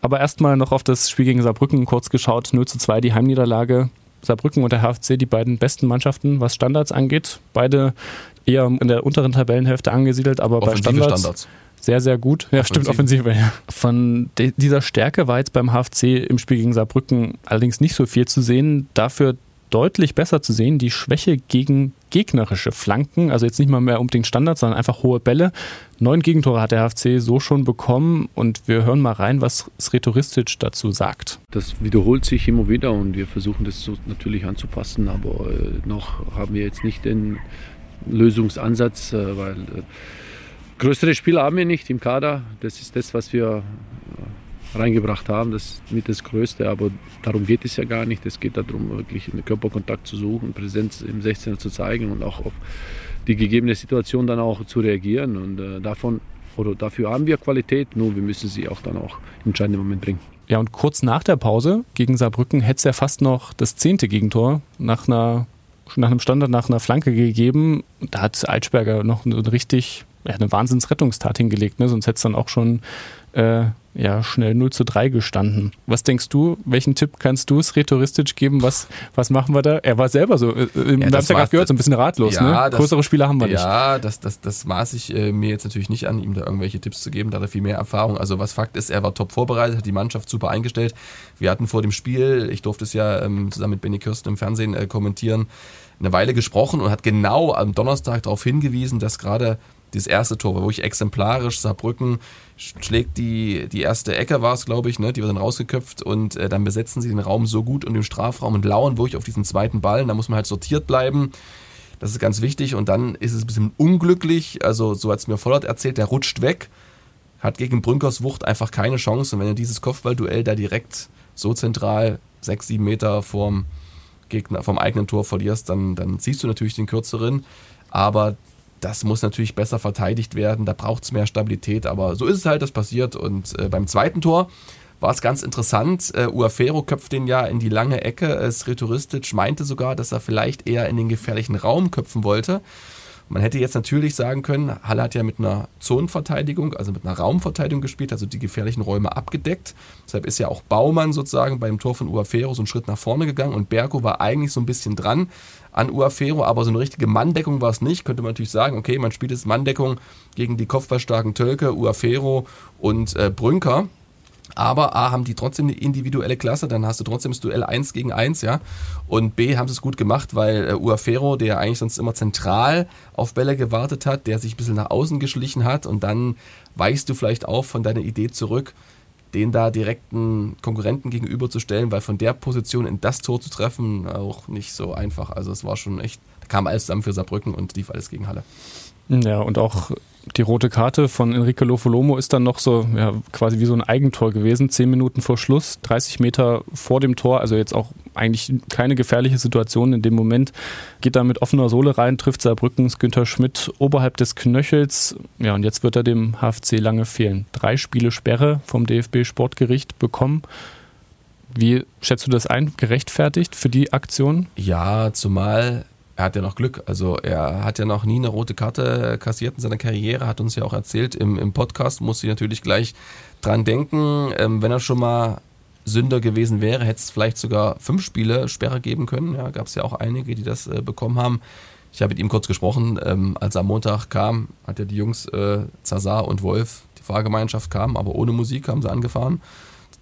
Aber erstmal noch auf das Spiel gegen Saarbrücken kurz geschaut. 0 zu 2 die Heimniederlage. Saarbrücken und der HFC, die beiden besten Mannschaften, was Standards angeht. Beide eher in der unteren Tabellenhälfte angesiedelt, aber bei Standards, Standards. Sehr, sehr gut. Ja, stimmt, Offensive. Ja. Von de dieser Stärke war jetzt beim HFC im Spiel gegen Saarbrücken allerdings nicht so viel zu sehen. Dafür deutlich besser zu sehen, die Schwäche gegen gegnerische Flanken, also jetzt nicht mal mehr unbedingt Standards, sondern einfach hohe Bälle. Neun Gegentore hat der HFC so schon bekommen und wir hören mal rein, was Sretoristic dazu sagt. Das wiederholt sich immer wieder und wir versuchen das so natürlich anzupassen, aber äh, noch haben wir jetzt nicht den Lösungsansatz, äh, weil äh, größere Spieler haben wir nicht im Kader. Das ist das, was wir äh, reingebracht haben, das ist mit das Größte, aber darum geht es ja gar nicht. Es geht darum, wirklich einen Körperkontakt zu suchen, Präsenz im 16er zu zeigen und auch auf die gegebene Situation dann auch zu reagieren und äh, davon oder dafür haben wir Qualität, nur wir müssen sie auch dann auch im entscheidenden Moment bringen. Ja, und kurz nach der Pause gegen Saarbrücken hätte es ja fast noch das zehnte Gegentor nach einer nach einem Standard, nach einer Flanke gegeben. Da hat Altsperger noch eine richtig, ja, eine Wahnsinnsrettungstat hingelegt, ne? sonst hätte es dann auch schon äh, ja, schnell 0 zu 3 gestanden. Was denkst du, welchen Tipp kannst du es rhetoristisch geben? Was, was machen wir da? Er war selber so, äh, wir haben es das ja gerade gehört, so ein bisschen ratlos. Ja, ne? das- Größere Spieler haben wir nicht. Ja, das, das, das maß ich äh, mir jetzt natürlich nicht an, ihm da irgendwelche Tipps zu geben, da hat er viel mehr Erfahrung. Also was Fakt ist, er war top vorbereitet, hat die Mannschaft super eingestellt. Wir hatten vor dem Spiel, ich durfte es ja ähm, zusammen mit Benny Kirsten im Fernsehen äh, kommentieren, eine Weile gesprochen und hat genau am Donnerstag darauf hingewiesen, dass gerade das erste Tor war wirklich exemplarisch. Saarbrücken sch- schlägt die, die erste Ecke, war es, glaube ich, ne? die wird dann rausgeköpft und äh, dann besetzen sie den Raum so gut und den Strafraum und lauern wirklich auf diesen zweiten Ball. Da muss man halt sortiert bleiben. Das ist ganz wichtig. Und dann ist es ein bisschen unglücklich. Also, so hat es mir Vollert erzählt, der rutscht weg, hat gegen Brünkers Wucht einfach keine Chance. Und wenn du dieses Kopfballduell da direkt so zentral sechs, sieben Meter vorm Gegner, vom eigenen Tor verlierst, dann, dann ziehst du natürlich den kürzeren. Aber das muss natürlich besser verteidigt werden. Da braucht es mehr Stabilität. Aber so ist es halt, das passiert. Und äh, beim zweiten Tor war es ganz interessant. Äh, Uafero köpft den ja in die lange Ecke. Äh, Sretoristic meinte sogar, dass er vielleicht eher in den gefährlichen Raum köpfen wollte. Man hätte jetzt natürlich sagen können, Halle hat ja mit einer Zonenverteidigung, also mit einer Raumverteidigung gespielt, also die gefährlichen Räume abgedeckt. Deshalb ist ja auch Baumann sozusagen beim Tor von Uafero so einen Schritt nach vorne gegangen und Berko war eigentlich so ein bisschen dran an Uafero, aber so eine richtige Manndeckung war es nicht. Könnte man natürlich sagen, okay, man spielt jetzt Manndeckung gegen die kopfballstarken Tölke, Uafero und äh, Brünker. Aber A, haben die trotzdem eine individuelle Klasse, dann hast du trotzdem das Duell 1 gegen 1, ja. Und B, haben sie es gut gemacht, weil äh, Uafero, der eigentlich sonst immer zentral auf Bälle gewartet hat, der sich ein bisschen nach außen geschlichen hat und dann weichst du vielleicht auch von deiner Idee zurück, den da direkten Konkurrenten gegenüberzustellen, weil von der Position in das Tor zu treffen auch nicht so einfach. Also es war schon echt, da kam alles zusammen für Saarbrücken und lief alles gegen Halle. Ja, und auch die rote Karte von Enrique Lofolomo ist dann noch so ja, quasi wie so ein Eigentor gewesen. Zehn Minuten vor Schluss, 30 Meter vor dem Tor, also jetzt auch eigentlich keine gefährliche Situation in dem Moment. Geht da mit offener Sohle rein, trifft Saarbrückens Günther Schmidt oberhalb des Knöchels. Ja, und jetzt wird er dem HFC lange fehlen. Drei Spiele Sperre vom DFB Sportgericht bekommen. Wie schätzt du das ein? Gerechtfertigt für die Aktion? Ja, zumal er hat ja noch Glück. Also er hat ja noch nie eine rote Karte kassiert in seiner Karriere, hat uns ja auch erzählt im, im Podcast, muss ich natürlich gleich dran denken. Ähm, wenn er schon mal Sünder gewesen wäre, hätte es vielleicht sogar fünf Spiele Sperre geben können. Ja, gab es ja auch einige, die das äh, bekommen haben. Ich habe mit ihm kurz gesprochen, ähm, als er am Montag kam, hat ja die Jungs äh, Zazar und Wolf, die Fahrgemeinschaft kamen, aber ohne Musik haben sie angefahren.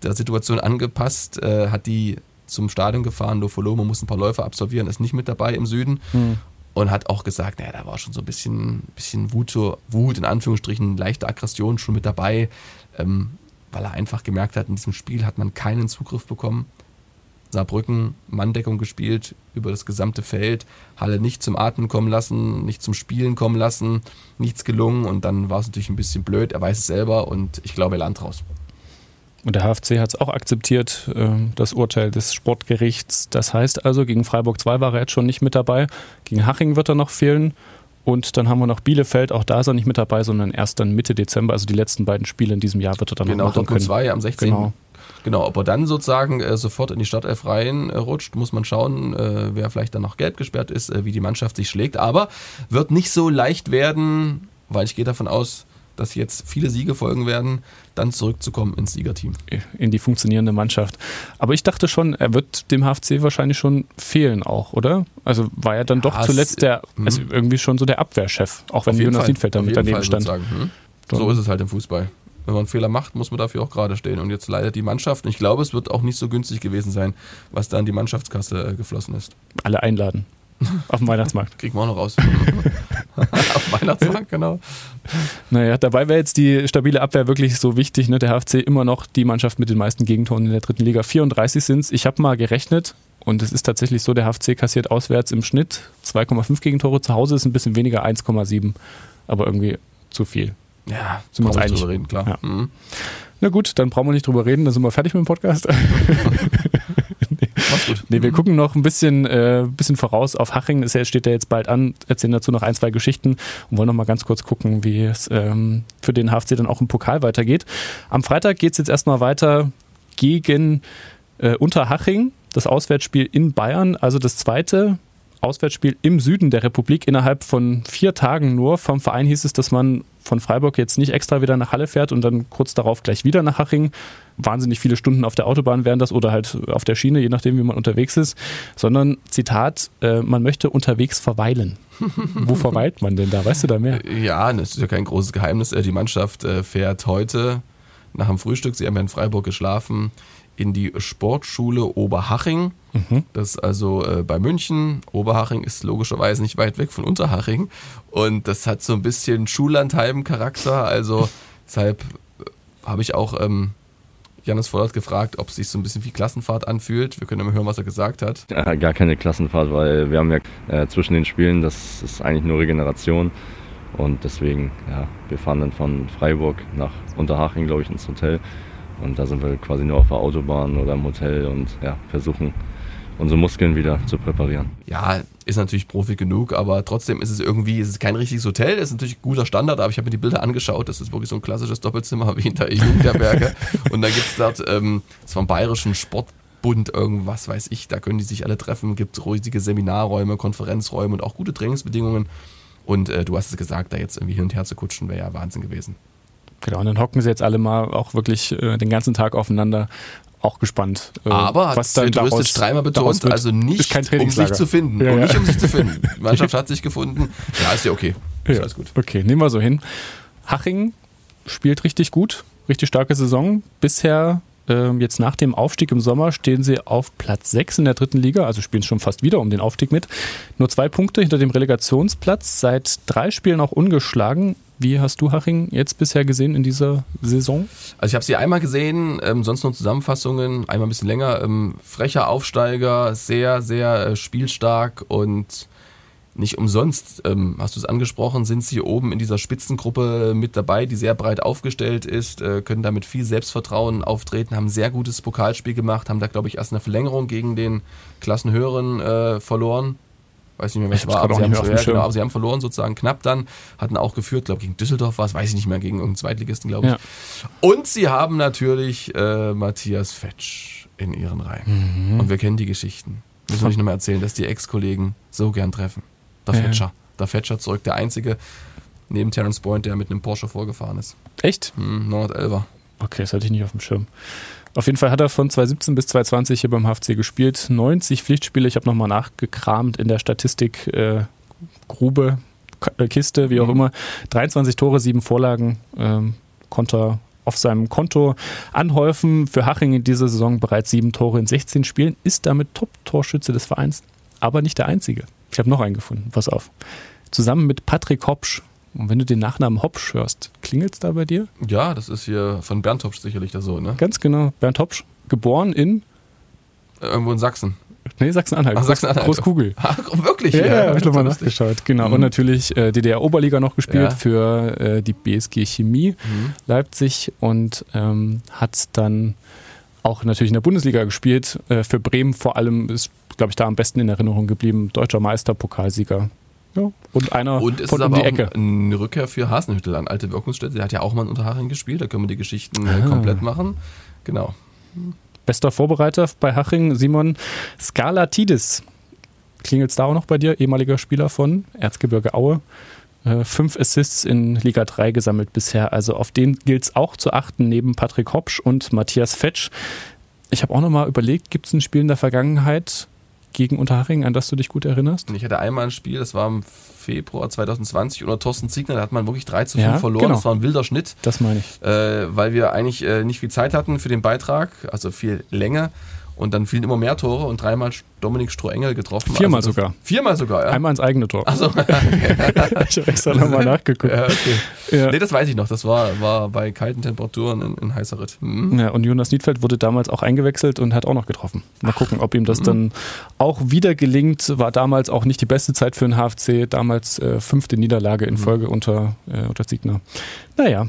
Der Situation angepasst, äh, hat die zum Stadion gefahren. Lofolomo muss ein paar Läufe absolvieren, ist nicht mit dabei im Süden. Hm. Und hat auch gesagt, naja, da war schon so ein bisschen, bisschen Wut, so, Wut, in Anführungsstrichen, leichte Aggression schon mit dabei, ähm, weil er einfach gemerkt hat, in diesem Spiel hat man keinen Zugriff bekommen. Saarbrücken Manndeckung gespielt über das gesamte Feld, Halle nicht zum Atmen kommen lassen, nicht zum Spielen kommen lassen, nichts gelungen und dann war es natürlich ein bisschen blöd, er weiß es selber und ich glaube, er lernt raus. Und der HFC hat es auch akzeptiert, äh, das Urteil des Sportgerichts. Das heißt also, gegen Freiburg 2 war er jetzt schon nicht mit dabei. Gegen Haching wird er noch fehlen. Und dann haben wir noch Bielefeld, auch da ist er nicht mit dabei, sondern erst dann Mitte Dezember, also die letzten beiden Spiele in diesem Jahr wird er dann genau, noch machen können. 2 am 16. Genau. Genau, ob er dann sozusagen äh, sofort in die Startelf reinrutscht, muss man schauen, äh, wer vielleicht dann noch gelb gesperrt ist, äh, wie die Mannschaft sich schlägt. Aber wird nicht so leicht werden, weil ich gehe davon aus, dass jetzt viele Siege folgen werden, dann zurückzukommen ins Siegerteam. in die funktionierende Mannschaft. Aber ich dachte schon, er wird dem HFC wahrscheinlich schon fehlen auch, oder? Also war er dann doch Ja, es- zuletzt der, mhm. also irgendwie schon so der Abwehrchef, auch wenn Jonas Niedfeld damit daneben Fall stand. hm? So ist es halt im Fußball. Wenn man einen Fehler macht, muss man dafür auch gerade stehen. Und jetzt leidet die Mannschaft. Und ich glaube, es wird auch nicht so günstig gewesen sein, was da in die Mannschaftskasse äh, geflossen ist. Alle einladen. Auf dem Weihnachtsmarkt. Kriegen wir auch noch raus. Auf Weihnachtsmarkt, genau. Naja, dabei wäre jetzt die stabile Abwehr wirklich so wichtig. Ne? Der HFC immer noch die Mannschaft mit den meisten Gegentoren in der dritten Liga. 34 sind es. Ich habe mal gerechnet und es ist tatsächlich so, der HFC kassiert auswärts im Schnitt 2,5 Gegentore. Zu Hause ist ein bisschen weniger, 1,7. Aber irgendwie zu viel. Ja, Sind wir uns einig? drüber reden, klar. Ja. Mhm. Na gut, dann brauchen wir nicht drüber reden, dann sind wir fertig mit dem Podcast. Mach's gut. Nee, wir gucken noch ein bisschen, äh, bisschen voraus auf Haching. Es steht ja jetzt bald an, erzählen dazu noch ein, zwei Geschichten und wollen noch mal ganz kurz gucken, wie es ähm, für den HFC dann auch im Pokal weitergeht. Am Freitag geht es jetzt erstmal weiter gegen äh, Unterhaching, das Auswärtsspiel in Bayern, also das zweite Auswärtsspiel im Süden der Republik innerhalb von vier Tagen nur. Vom Verein hieß es, dass man von Freiburg jetzt nicht extra wieder nach Halle fährt und dann kurz darauf gleich wieder nach Haching. Wahnsinnig viele Stunden auf der Autobahn wären das oder halt auf der Schiene, je nachdem, wie man unterwegs ist. Sondern, Zitat, äh, man möchte unterwegs verweilen. Wo verweilt man denn da? Weißt du da mehr? Ja, das ist ja kein großes Geheimnis. Äh, Die Mannschaft äh, fährt heute nach dem Frühstück, sie haben ja in Freiburg geschlafen, in die Sportschule Oberhaching. Das ist also äh, bei München. Oberhaching ist logischerweise nicht weit weg von Unterhaching. Und das hat so ein bisschen Schullandheim-Charakter. Also deshalb äh, habe ich auch ähm, Janis Vollert gefragt, ob es sich so ein bisschen wie Klassenfahrt anfühlt. Wir können ja mal hören, was er gesagt hat. Ja, gar keine Klassenfahrt, weil wir haben ja äh, zwischen den Spielen, das ist eigentlich nur Regeneration. Und deswegen, ja, wir fahren dann von Freiburg nach Unterhaching, glaube ich, ins Hotel. Und da sind wir quasi nur auf der Autobahn oder im Hotel und ja, versuchen unsere Muskeln wieder zu präparieren. ja, ist natürlich Profi genug, aber trotzdem ist es irgendwie, es ist kein richtiges Hotel, ist natürlich ein guter Standard, aber ich habe mir die Bilder angeschaut, das ist wirklich so ein klassisches Doppelzimmer wie in der Jugendherberge. und da gibt es dort, ähm, das ist vom Bayerischen Sportbund irgendwas, weiß ich, da können die sich alle treffen, gibt riesige Seminarräume, Konferenzräume und auch gute Trainingsbedingungen. Und äh, du hast es gesagt, da jetzt irgendwie hin und her zu kutschen, wäre ja Wahnsinn gewesen. Genau, und dann hocken sie jetzt alle mal auch wirklich äh, den ganzen Tag aufeinander. Auch gespannt. äh, Aber was dann daraus- dreimal betont, also nicht kein um sich zu finden. Ja, und ja. nicht um sich zu finden. Die Mannschaft hat sich gefunden. Ja, ist ja okay. Ist Ja. alles gut. Okay, nehmen wir so hin. Haching spielt richtig gut, richtig starke Saison. Bisher, jetzt nach dem Aufstieg im Sommer, stehen sie auf Platz 6 in der dritten Liga, also spielen schon fast wieder um den Aufstieg mit. Nur zwei Punkte hinter dem Relegationsplatz, seit drei Spielen auch ungeschlagen. Wie hast du Haching jetzt bisher gesehen in dieser Saison? Also ich habe sie einmal gesehen, ähm, sonst nur Zusammenfassungen, einmal ein bisschen länger. Ähm, frecher Aufsteiger, sehr, sehr äh, spielstark und nicht umsonst, ähm, hast du es angesprochen, sind sie oben in dieser Spitzengruppe mit dabei, die sehr breit aufgestellt ist, äh, können da mit viel Selbstvertrauen auftreten, haben ein sehr gutes Pokalspiel gemacht, haben da, glaube ich, erst eine Verlängerung gegen den Klassenhöheren äh, verloren. Weiß nicht mehr, hab's war, aber sie, haben, ja, genau, aber sie haben verloren sozusagen knapp dann, hatten auch geführt, glaube ich, gegen Düsseldorf war es, weiß ich nicht mehr, gegen irgendeinen Zweitligisten, glaube ich. Ja. Und sie haben natürlich äh, Matthias Fetsch in ihren Reihen. Mhm. Und wir kennen die Geschichten. Müssen wir nicht nochmal erzählen, dass die Ex-Kollegen so gern treffen. Der Ja. Fetscher. Der Fetscher zurück, der einzige neben Terence Boyd, der mit einem Porsche vorgefahren ist. Echt? Hm, 911er. Okay, das hatte ich nicht auf dem Schirm. Auf jeden Fall hat er von 2017 bis 2020 hier beim HFC gespielt. 90 Pflichtspiele. Ich habe nochmal nachgekramt in der Statistik äh, Grube, K äh, Kiste, wie auch Mhm. immer. 23 Tore, 7 Vorlagen ähm, konnte er auf seinem Konto anhäufen. Für Haching in dieser Saison bereits 7 Tore in 16 Spielen. Ist damit Top-Torschütze des Vereins. Aber nicht der einzige. Ich habe noch einen gefunden. Pass auf. Zusammen mit Patrick Hopsch. Und wenn du den Nachnamen Hopsch hörst, klingelt es da bei dir? Ja, das ist hier von Bernd Hopsch sicherlich der Sohn, ne? Ganz genau. Bernd Hopsch, geboren in Irgendwo in Sachsen. nee, Sachsen-Anhalt. Ach, Sachsen-Anhalt. Großkugel. Ach, wirklich? Ja, ja, hab ich nochmal nachgeschaut. Genau. Mhm. Und natürlich äh, DDR-Oberliga noch gespielt Ja. für äh, die BSG Chemie Mhm. Leipzig und ähm, hat dann auch natürlich in der Bundesliga gespielt. Äh, für Bremen vor allem ist, glaube ich, da am besten in Erinnerung geblieben. Deutscher Meister, Pokalsieger. Ja, und einer Und es von ist um aber die auch Ecke. eine Rückkehr für Hasenhüttel an alte Wirkungsstätte. Der hat ja auch mal in Unterhaching gespielt, da können wir die Geschichten äh, Ah. komplett machen. Genau. Bester Vorbereiter bei Haching, Simon Skalatidis. Klingelt es da auch noch bei dir? Ehemaliger Spieler von Erzgebirge Aue. Äh, fünf Assists in Liga 3 gesammelt bisher. Also auf den gilt es auch zu achten, neben Patrick Hopsch und Matthias Fetsch. Ich habe auch noch mal überlegt, gibt es ein Spiel in der Vergangenheit gegen Unterhaching, an das du dich gut erinnerst? Ich hatte einmal ein Spiel, das war im Februar 2020 unter Thorsten Ziegner, da hat man wirklich 3 zu Ja, 5 verloren. genau. Das war ein wilder Schnitt, Das meine ich. äh, weil wir eigentlich äh, nicht viel Zeit hatten für den Beitrag, also viel Länge. Und dann fielen immer mehr Tore und dreimal Dominik Strohengel getroffen. Viermal also sogar. Viermal sogar, ja. Einmal ins eigene Tor. Also, ich habe extra nochmal nachgeguckt. ja, okay. Ja. Nee, das weiß ich noch. Das war, war bei kalten Temperaturen in, in heißer Ritt. Mhm. Ja, und Jonas Niedfeld wurde damals auch eingewechselt und hat auch noch getroffen. Mal gucken, ob ihm das dann auch wieder gelingt. War damals auch nicht die beste Zeit für den HFC. Damals äh, fünfte Niederlage in Folge unter, äh, unter Siegner. Naja.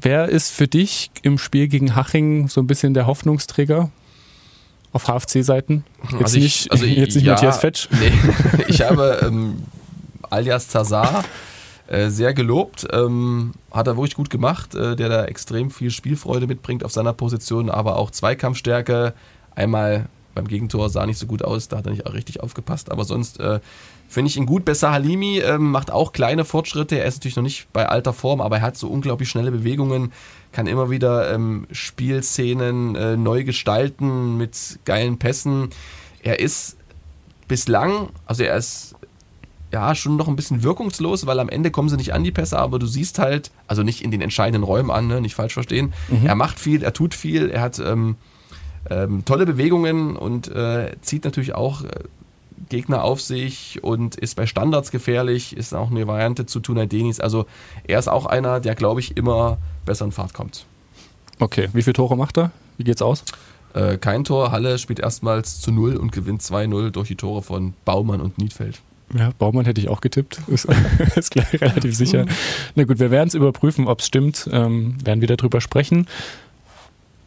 Wer ist für dich im Spiel gegen Haching so ein bisschen der Hoffnungsträger auf HFC-Seiten? Jetzt Also ich- nicht, also jetzt nicht ja, Matthias Fetsch. Nee, ich habe ähm, alias Zazar äh, sehr gelobt. Ähm, hat er wirklich gut gemacht, äh, der da extrem viel Spielfreude mitbringt auf seiner Position, aber auch Zweikampfstärke. Einmal beim Gegentor sah nicht so gut aus, da hat er nicht richtig aufgepasst, aber sonst äh, finde ich ihn gut. Besser Halimi ähm, macht auch kleine Fortschritte. Er ist natürlich noch nicht bei alter Form, aber er hat so unglaublich schnelle Bewegungen, kann immer wieder ähm, Spielszenen äh, neu gestalten mit geilen Pässen. Er ist bislang, also er ist ja schon noch ein bisschen wirkungslos, weil am Ende kommen sie nicht an die Pässe, aber du siehst halt, also nicht in den entscheidenden Räumen an, ne, nicht falsch verstehen. Er macht viel, er tut viel, er hat ähm, ähm, tolle Bewegungen und äh, zieht natürlich auch äh, Gegner auf sich und ist bei Standards gefährlich, ist auch eine Variante zu Tunay Denis. Also er ist auch einer, der, glaube ich, immer besser in Fahrt kommt. Okay, wie viele Tore macht er? Wie geht's aus? Äh, kein Tor, Halle spielt erstmals zu 0 und gewinnt 2-0 durch die Tore von Baumann und Niedfeld. Ja, Baumann hätte ich auch getippt. Ist, ist gleich relativ sicher. Na gut, wir werden es überprüfen, ob es stimmt. Ähm, werden wieder drüber sprechen.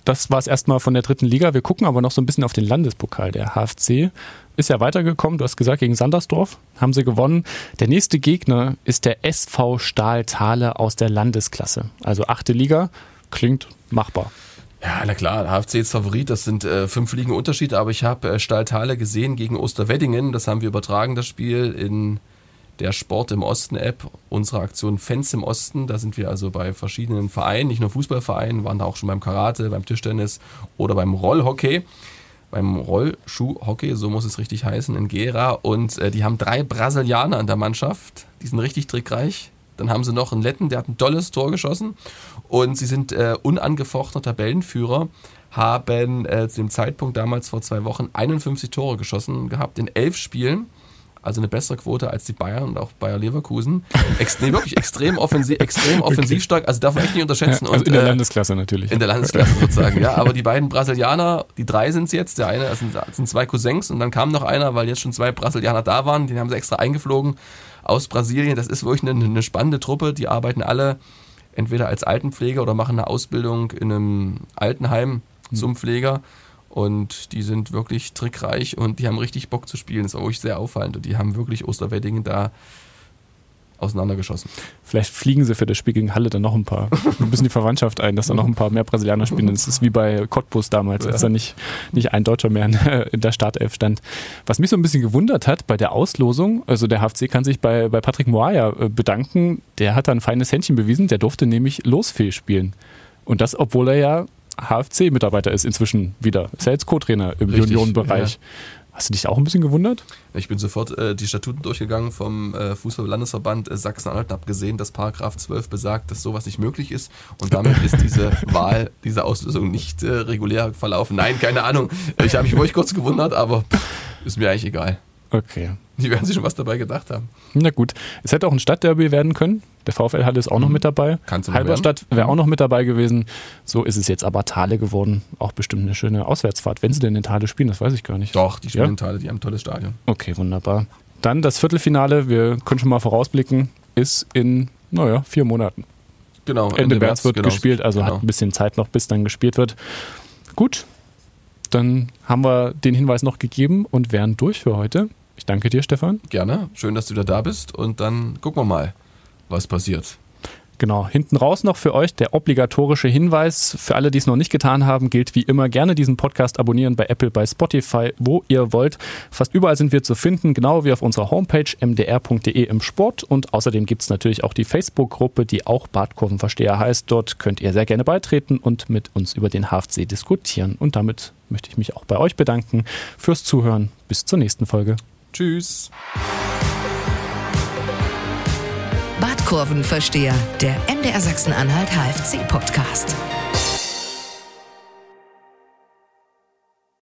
Das war es erstmal von der dritten Liga. Wir gucken aber noch so ein bisschen auf den Landespokal. Der HFC ist ja weitergekommen. Du hast gesagt, gegen Sandersdorf haben sie gewonnen. Der nächste Gegner ist der SV Stahl Thale aus der Landesklasse. Also achte Liga. Klingt machbar. Ja, na klar, HFC ist Favorit, das sind äh, fünf Ligen Unterschied, aber ich habe äh, Stahltale gesehen gegen Osterweddingen, das haben wir übertragen, das Spiel in der Sport im Osten App, unsere Aktion Fans im Osten, da sind wir also bei verschiedenen Vereinen, nicht nur Fußballvereinen, waren da auch schon beim Karate, beim Tischtennis oder beim Rollhockey, beim Rollschuhhockey, so muss es richtig heißen, in Gera und äh, die haben drei Brasilianer in der Mannschaft, die sind richtig trickreich. Dann haben sie noch einen Letten, der hat ein tolles Tor geschossen. Und sie sind äh, unangefochtener Tabellenführer, haben äh, zu dem Zeitpunkt damals vor zwei Wochen 51 Tore geschossen gehabt in elf Spielen. Also eine bessere Quote als die Bayern und auch Bayer Leverkusen. Ex nee, wirklich extrem, offensiv, extrem offensivstark. Also darf man echt nicht unterschätzen. also und, in der äh, Landesklasse natürlich. in der Landesklasse sozusagen, ja. Aber die beiden Brasilianer, die drei sind es jetzt. Der eine das sind, zwei Cousins und dann kam noch einer, weil jetzt schon zwei Brasilianer da waren. Den haben sie extra eingeflogen aus Brasilien. Das ist wirklich eine, eine spannende Truppe. Die arbeiten alle entweder als Altenpfleger oder machen eine Ausbildung in einem Altenheim zum Pfleger. Und die sind wirklich trickreich und die haben richtig Bock zu spielen. Das ist auch wirklich sehr auffallend. Und die haben wirklich Osterweddingen da auseinandergeschossen. Vielleicht fliegen sie für das Spiel gegen Halle dann noch ein paar, ein bisschen die Verwandtschaft ein, dass da noch ein paar mehr Brasilianer spielen. Das ist wie bei Cottbus damals, als da nicht, nicht ein Deutscher mehr in, der Startelf stand. Was mich so ein bisschen gewundert hat bei der Auslosung, also der HFC kann sich bei, bei Patrick Moaya äh, bedanken, der hat da ein feines Händchen bewiesen, der durfte nämlich Losfee spielen. Und das, obwohl er ja HFC-Mitarbeiter ist inzwischen wieder. Ja jetzt Co-Trainer im Richtig, Juniorenbereich. Hast du dich auch ein bisschen gewundert? Ich bin sofort äh, die Statuten durchgegangen vom äh, Fußball-Landesverband äh, Sachsen-Anhalt und habe gesehen, dass Paragraph 12 besagt, dass sowas nicht möglich ist. Und damit ist diese Wahl, diese Auslösung nicht äh, regulär verlaufen. Nein, keine Ahnung. Ich habe mich wirklich kurz gewundert, aber ist mir eigentlich egal. Okay. Die werden sich schon was dabei gedacht haben. Na gut. Es hätte auch ein Stadtderby werden können. Der VfL Halle ist auch noch mit dabei. Mhm. Kannst du Halberstadt wäre auch noch mit dabei gewesen. So ist es jetzt aber Thale geworden. Auch bestimmt eine schöne Auswärtsfahrt. Wenn sie denn in Thale spielen, das weiß ich gar nicht. Doch, die spielen Ja? in Thale, die haben ein tolles Stadion. Okay, wunderbar. Dann das Viertelfinale, wir können schon mal vorausblicken, ist in, naja, vier Monaten. Genau, Ende, März wird genau. gespielt, also Genau. hat ein bisschen Zeit noch, bis dann gespielt wird. Gut, dann haben wir den Hinweis noch gegeben und wären durch für heute. Ich danke dir, Stefan. Gerne. Schön, dass du wieder da bist. Und dann gucken wir mal, was passiert. Genau, hinten raus noch für euch der obligatorische Hinweis. Für alle, die es noch nicht getan haben, gilt wie immer gerne diesen Podcast abonnieren bei Apple, bei Spotify, wo ihr wollt. Fast überall sind wir zu finden, genau wie auf unserer Homepage mdr.de im Sport. Und außerdem gibt es natürlich auch die Facebook-Gruppe, die auch Badkurvenversteher heißt. Dort könnt ihr sehr gerne beitreten und mit uns über den HFC diskutieren. Und damit möchte ich mich auch bei euch bedanken fürs Zuhören. Bis zur nächsten Folge. Tschüss. Badkurvenversteher, der MDR Sachsen-Anhalt HFC-Podcast.